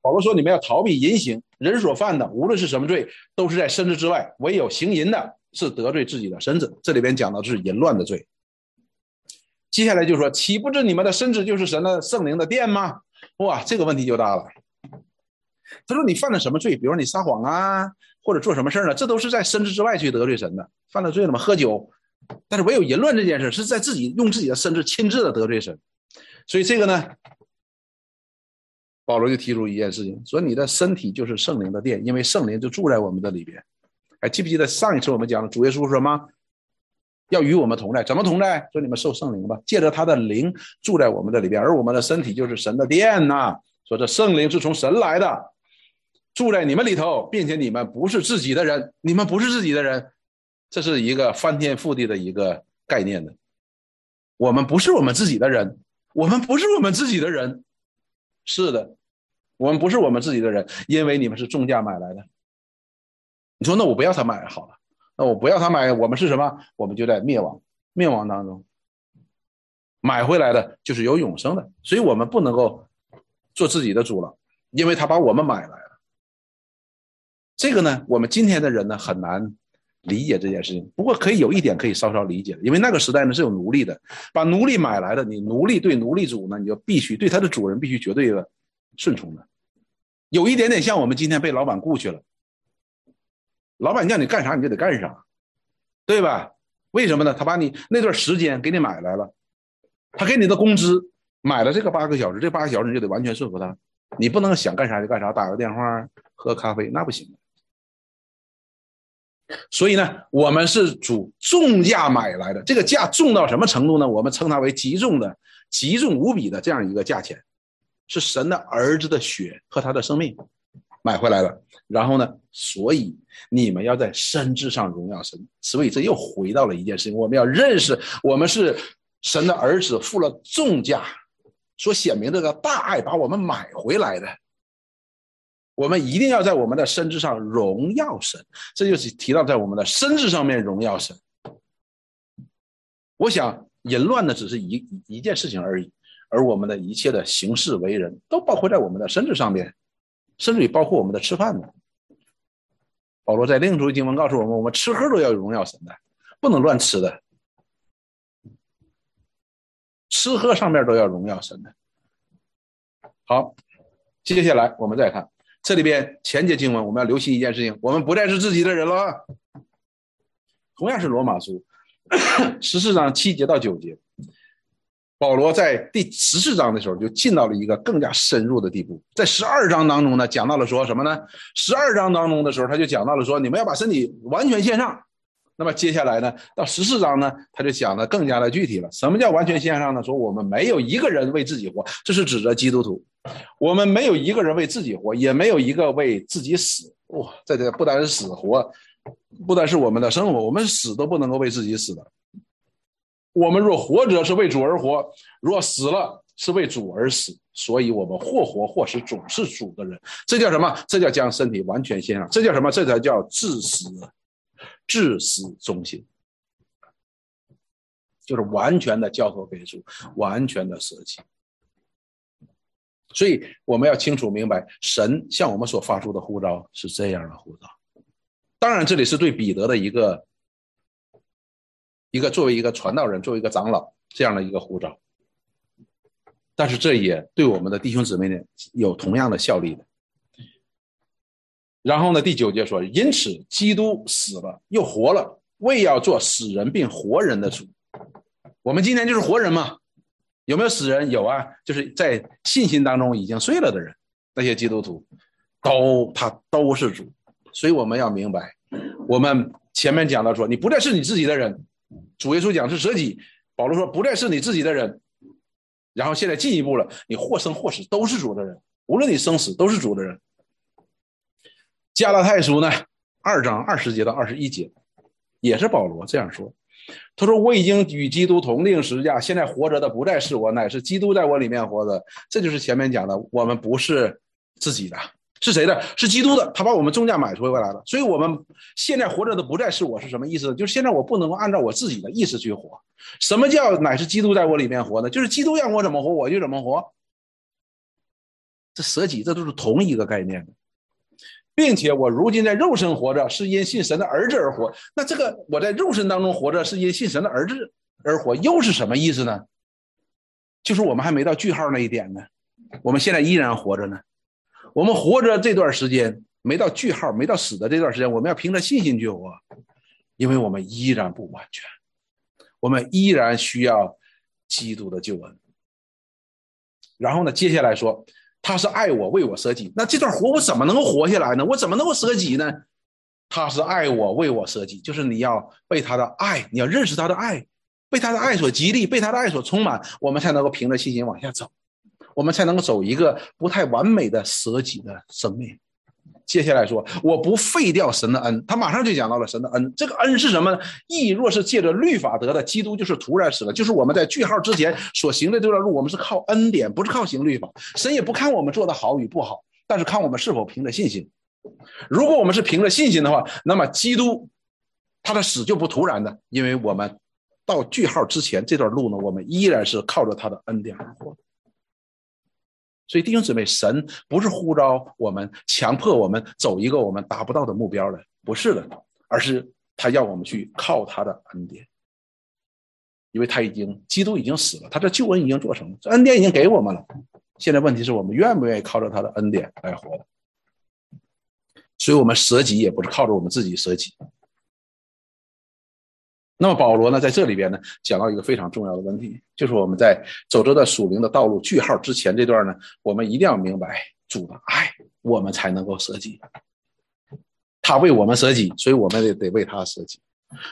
保罗说：“你们要逃避淫行，人所犯的，无论是什么罪，都是在身子之外；唯有行淫的，是得罪自己的身子。”这里边讲的是淫乱的罪。接下来就说：“岂不知你们的身子就是神的圣灵的殿吗？”哇，这个问题就大了。他说：“你犯了什么罪？比如你撒谎啊，或者做什么事儿呢？这都是在身子之外去得罪神的。犯了罪了吗？喝酒，但是唯有淫乱这件事，是在自己用自己的身子亲自的得罪神。所以这个呢？”保罗就提出一件事情，说你的身体就是圣灵的殿，因为圣灵就住在我们的里边。还记不记得上一次我们讲的主耶稣说什么？要与我们同在，怎么同在？说你们受圣灵吧，借着他的灵住在我们的里边，而我们的身体就是神的殿呐。说这圣灵是从神来的，住在你们里头，并且你们不是自己的人，你们不是自己的人，这是一个翻天覆地的一个概念的。我们不是我们自己的人，我们不是我们自己的人。是的，我们不是我们自己的人，因为你们是重价买来的。你说那我不要他买好了，那我不要他买，我们是什么？我们就在灭亡，灭亡当中。买回来的就是有永生的，所以我们不能够做自己的主了，因为他把我们买来了。这个呢，我们今天的人呢很难。理解这件事情，不过可以有一点可以稍稍理解的，因为那个时代呢是有奴隶的，把奴隶买来的，你奴隶对奴隶主呢，你就必须对他的主人必须绝对的顺从的，有一点点像我们今天被老板雇去了，老板叫你干啥你就得干啥，对吧？为什么呢？他把你那段时间给你买来了，他给你的工资买了这个八个小时，这八个小时你就得完全顺服他，你不能想干啥就干啥，打个电话喝咖啡那不行。所以呢，我们是主重价买来的，这个价重到什么程度呢？我们称它为极重的、极重无比的这样一个价钱，是神的儿子的血和他的生命买回来的。然后呢，所以你们要在身之上荣耀神。所以这又回到了一件事情：我们要认识，我们是神的儿子，付了重价，所显明这个大爱把我们买回来的。我们一定要在我们的身之上荣耀神，这就是提到在我们的身子上面荣耀神。我想淫乱的只是一一件事情而已，而我们的一切的行事为人，都包括在我们的身子上面，甚至于包括我们的吃饭的。保罗在另一处经文告诉我们，我们吃喝都要荣耀神的，不能乱吃的，吃喝上面都要荣耀神的。好，接下来我们再看。这里边前节经文，我们要留心一件事情：我们不再是自己的人了。同样是罗马书十四章七节到九节，保罗在第十四章的时候就进到了一个更加深入的地步。在十二章当中呢，讲到了说什么呢？十二章当中的时候，他就讲到了说，你们要把身体完全献上。那么接下来呢，到十四章呢，他就讲的更加的具体了。什么叫完全献上呢？说我们没有一个人为自己活，这是指着基督徒。我们没有一个人为自己活，也没有一个为自己死。哇，在这不单是死活，不单是我们的生活，我们死都不能够为自己死的。我们若活着是为主而活，若死了是为主而死。所以，我们或活或死，总是主的人。这叫什么？这叫将身体完全献上。这叫什么？这才叫至死。至死忠心，就是完全的交托给主，完全的舍弃。所以我们要清楚明白，神向我们所发出的呼召是这样的呼召。当然，这里是对彼得的一个一个作为一个传道人，作为一个长老这样的一个呼召。但是，这也对我们的弟兄姊妹呢有同样的效力的。然后呢？第九节说：“因此，基督死了又活了，为要做死人并活人的主。我们今天就是活人嘛？有没有死人？有啊，就是在信心当中已经睡了的人，那些基督徒，都他都是主。所以我们要明白，我们前面讲到说，你不再是你自己的人。主耶稣讲是舍己，保罗说不再是你自己的人。然后现在进一步了，你或生或死都是主的人，无论你生死都是主的人。”加拉太书呢，二章二十节到二十一节，也是保罗这样说。他说：“我已经与基督同定十字架，现在活着的不再是我，乃是基督在我里面活着。”这就是前面讲的，我们不是自己的，是谁的？是基督的。他把我们重价买回来了。所以，我们现在活着的不再是我，是什么意思？就是现在我不能够按照我自己的意思去活。什么叫乃是基督在我里面活呢？就是基督让我怎么活，我就怎么活。这舍己，这都是同一个概念的。并且我如今在肉身活着，是因信神的儿子而活。那这个我在肉身当中活着，是因信神的儿子而活，又是什么意思呢？就是我们还没到句号那一点呢，我们现在依然活着呢。我们活着这段时间没到句号，没到死的这段时间，我们要凭着信心去活，因为我们依然不完全，我们依然需要基督的救恩。然后呢，接下来说。他是爱我，为我舍己。那这段活我怎么能够活下来呢？我怎么能够舍己呢？他是爱我，为我舍己，就是你要被他的爱，你要认识他的爱，被他的爱所激励，被他的爱所充满，我们才能够凭着信心往下走，我们才能够走一个不太完美的舍己的生命。接下来说，我不废掉神的恩，他马上就讲到了神的恩。这个恩是什么呢？义若是借着律法得的，基督就是突然死了。就是我们在句号之前所行的这段路，我们是靠恩典，不是靠行律法。神也不看我们做的好与不好，但是看我们是否凭着信心。如果我们是凭着信心的话，那么基督他的死就不突然的，因为我们到句号之前这段路呢，我们依然是靠着他的恩典而活的。所以弟兄姊妹，神不是呼召我们、强迫我们走一个我们达不到的目标的，不是的，而是他要我们去靠他的恩典，因为他已经基督已经死了，他的救恩已经做成了，这恩典已经给我们了。现在问题是我们愿不愿意靠着他的恩典来活的？所以我们舍己也不是靠着我们自己舍己。那么保罗呢，在这里边呢，讲到一个非常重要的问题，就是我们在走这段属灵的道路句号之前这段呢，我们一定要明白主的爱，我们才能够舍己。他为我们舍己，所以我们也得为他舍己。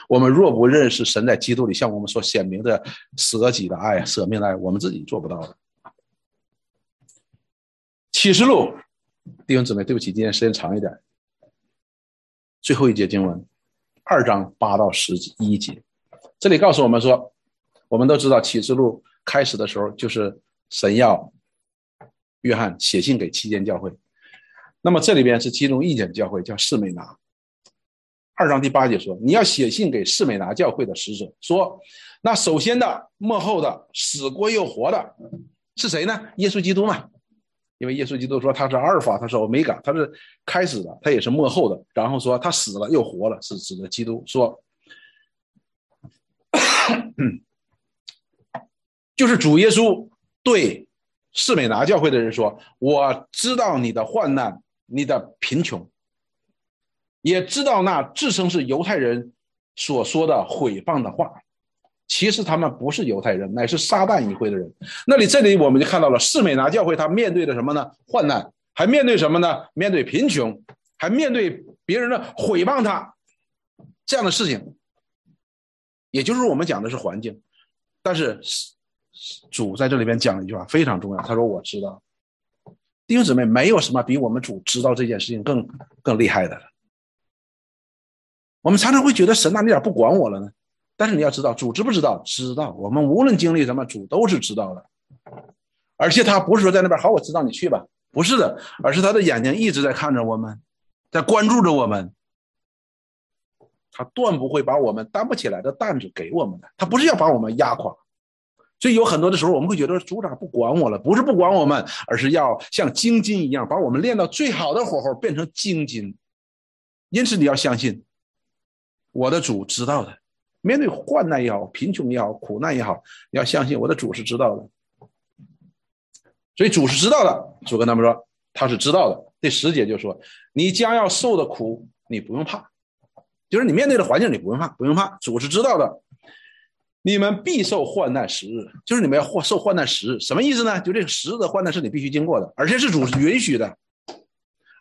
我们若不认识神在基督里向我们所显明的舍己的爱、舍命的爱，我们自己做不到的。启示录，弟兄姊妹，对不起，今天时间长一点。最后一节经文，二章八到十一节，这里告诉我们说，我们都知道启示录开始的时候就是神要约翰写信给七间教会。那么这里边是其中一间教会，叫士美拿。二章第八节说：“你要写信给士美拿教会的使者，说，那首先的、幕后的、死过又活的，是谁呢？耶稣基督嘛。因为耶稣基督说他是阿尔法，他是欧米伽，他是开始的，他也是幕后的。然后说他死了又活了，是指的基督。说，就是主耶稣对士美拿教会的人说：我知道你的患难。”你的贫穷，也知道那自称是犹太人所说的毁谤的话，其实他们不是犹太人，乃是撒旦一会的人。那里这里我们就看到了士美拿教会，他面对的什么呢？患难，还面对什么呢？面对贫穷，还面对别人的毁谤他这样的事情。也就是我们讲的是环境，但是主在这里边讲了一句话非常重要，他说：“我知道。”弟兄姊妹，没有什么比我们主知道这件事情更更厉害的了。我们常常会觉得神哪，你咋不管我了呢？但是你要知道，主知不知道？知道。我们无论经历什么，主都是知道的。而且他不是说在那边好，我知道你去吧，不是的，而是他的眼睛一直在看着我们，在关注着我们。他断不会把我们担不起来的担子给我们的，他不是要把我们压垮。所以有很多的时候，我们会觉得组长不管我了，不是不管我们，而是要像精金一样把我们练到最好的火候，变成精金。因此，你要相信我的主知道的。面对患难也好，贫穷也好，苦难也好，你要相信我的主是知道的。所以主是知道的。主跟他们说，他是知道的。第十节就说：“你将要受的苦，你不用怕，就是你面对的环境，你不用怕，不用怕。主是知道的。”你们必受患难时日，就是你们要受患难时日，什么意思呢？就这个时日的患难是你必须经过的，而且是主允许的。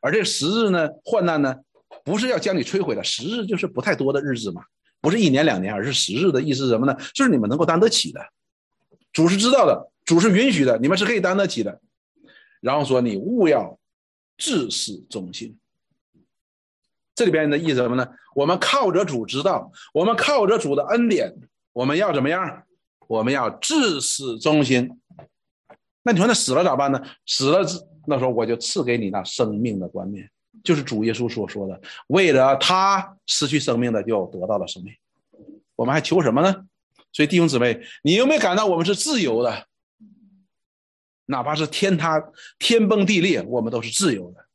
而这时日呢，患难呢，不是要将你摧毁的，时日就是不太多的日子嘛，不是一年两年，而是时日的意思是什么呢？就是你们能够担得起的，主是知道的，主是允许的，你们是可以担得起的。然后说你勿要至死忠心，这里边的意思什么呢？我们靠着主知道，我们靠着主的恩典。我们要怎么样？我们要至死忠心。那你说那死了咋办呢？死了，那时候我就赐给你那生命的观念，就是主耶稣所说的：为了他失去生命的，就得到了生命。我们还求什么呢？所以弟兄姊妹，你有没有感到我们是自由的？哪怕是天塌、天崩地裂，我们都是自由的。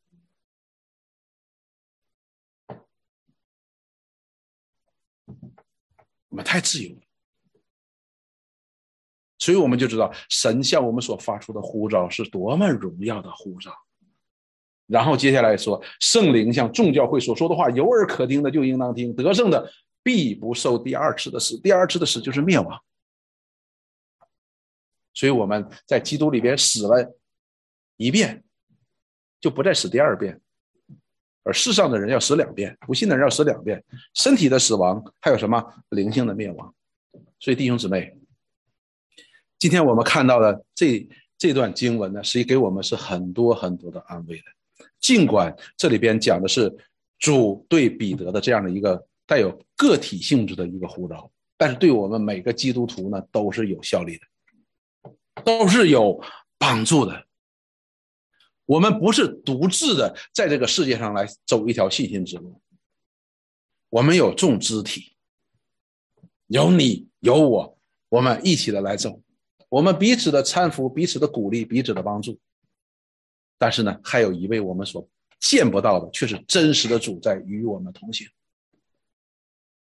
我们太自由了。所以我们就知道神向我们所发出的呼召是多么荣耀的呼召。然后接下来说，圣灵像众教会所说的话，有耳可听的就应当听，得胜的必不受第二次的死。第二次的死就是灭亡。所以我们在基督里边死了一遍，就不再死第二遍。而世上的人要死两遍，不信的人要死两遍。身体的死亡还有什么灵性的灭亡？所以弟兄姊妹。今天我们看到的这这段经文呢，实际给我们是很多很多的安慰的。尽管这里边讲的是主对彼得的这样的一个带有个体性质的一个呼召，但是对我们每个基督徒呢都是有效力的，都是有帮助的。我们不是独自的在这个世界上来走一条信心之路，我们有众肢体，有你有我，我们一起的来走。我们彼此的搀扶，彼此的鼓励，彼此的帮助。但是呢，还有一位我们所见不到的，却是真实的主在与我们同行。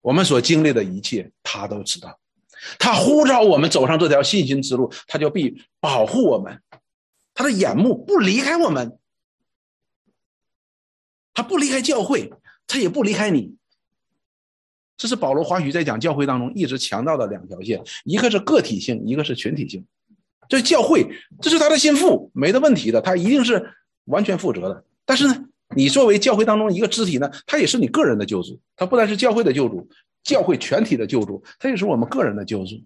我们所经历的一切，他都知道。他呼召我们走上这条信心之路，他就必保护我们。他的眼目不离开我们，他不离开教会，他也不离开你。这是保罗华许在讲教会当中一直强调的两条线，一个是个体性，一个是群体性。这教会，这是他的心腹，没得问题的，他一定是完全负责的。但是呢，你作为教会当中一个肢体呢，他也是你个人的救主，他不但是教会的救主，教会全体的救主，他也是我们个人的救主。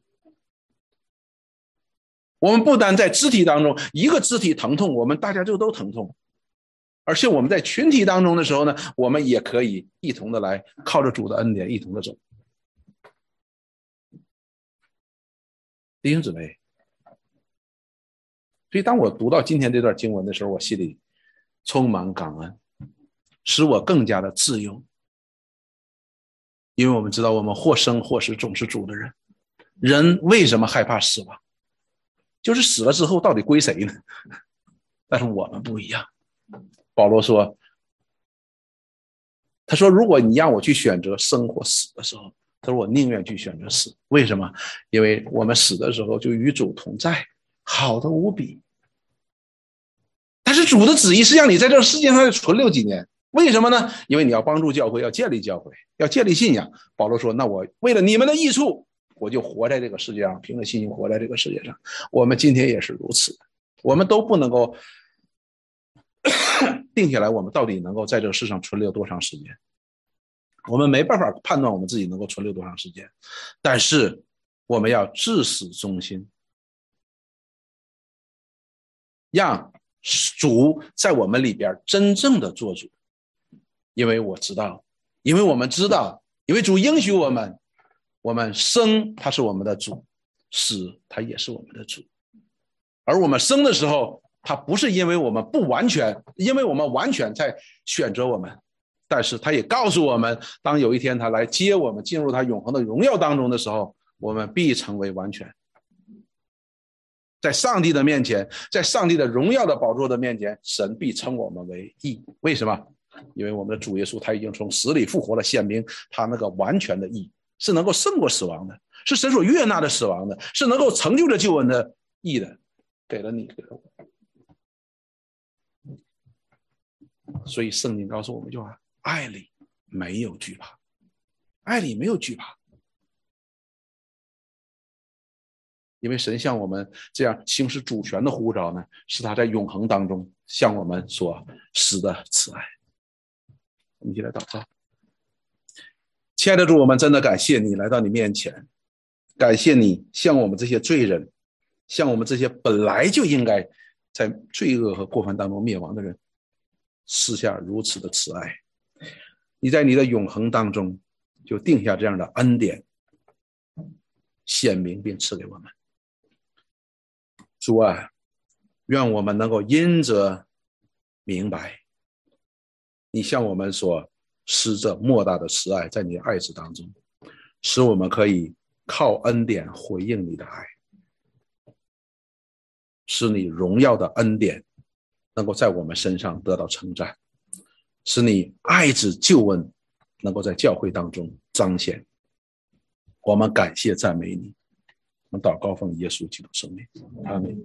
我们不单在肢体当中，一个肢体疼痛，我们大家就都疼痛。而且我们在群体当中的时候呢，我们也可以一同的来靠着主的恩典一同的走。弟兄姊妹，所以当我读到今天这段经文的时候，我心里充满感恩，使我更加的自由。因为我们知道，我们或生或死总是主的人。人为什么害怕死亡？就是死了之后到底归谁呢？但是我们不一样。保罗说：“他说，如果你让我去选择生或死的时候，他说我宁愿去选择死。为什么？因为我们死的时候就与主同在，好的无比。但是主的旨意是让你在这个世界上存留几年。为什么呢？因为你要帮助教会，要建立教会，要建立信仰。保罗说：那我为了你们的益处，我就活在这个世界上，凭着信心活在这个世界上。我们今天也是如此，我们都不能够。”定下来，我们到底能够在这个世上存留多长时间？我们没办法判断我们自己能够存留多长时间，但是我们要至死忠心，让主在我们里边真正的做主。因为我知道，因为我们知道，因为主应许我们，我们生他是我们的主，死他也是我们的主，而我们生的时候。他不是因为我们不完全，因为我们完全在选择我们，但是他也告诉我们，当有一天他来接我们进入他永恒的荣耀当中的时候，我们必成为完全。在上帝的面前，在上帝的荣耀的宝座的面前，神必称我们为义。为什么？因为我们的主耶稣他已经从死里复活了，显明他那个完全的义是能够胜过死亡的，是神所悦纳的死亡的，是能够成就着救恩的义的，给了你，给了我。所以圣经告诉我们一句话：爱里没有惧怕，爱里没有惧怕，因为神向我们这样行使主权的呼召呢，是他在永恒当中向我们所施的慈爱。我们一起来祷告，亲爱的主，我们真的感谢你来到你面前，感谢你向我们这些罪人，向我们这些本来就应该在罪恶和过犯当中灭亡的人。施下如此的慈爱，你在你的永恒当中就定下这样的恩典，显明并赐给我们。主啊，愿我们能够因着明白，你向我们所施这莫大的慈爱，在你的爱子当中，使我们可以靠恩典回应你的爱，使你荣耀的恩典。能够在我们身上得到称赞，使你爱子救恩能够在教会当中彰显。我们感谢赞美你，我们祷告奉耶稣基督圣名，阿门。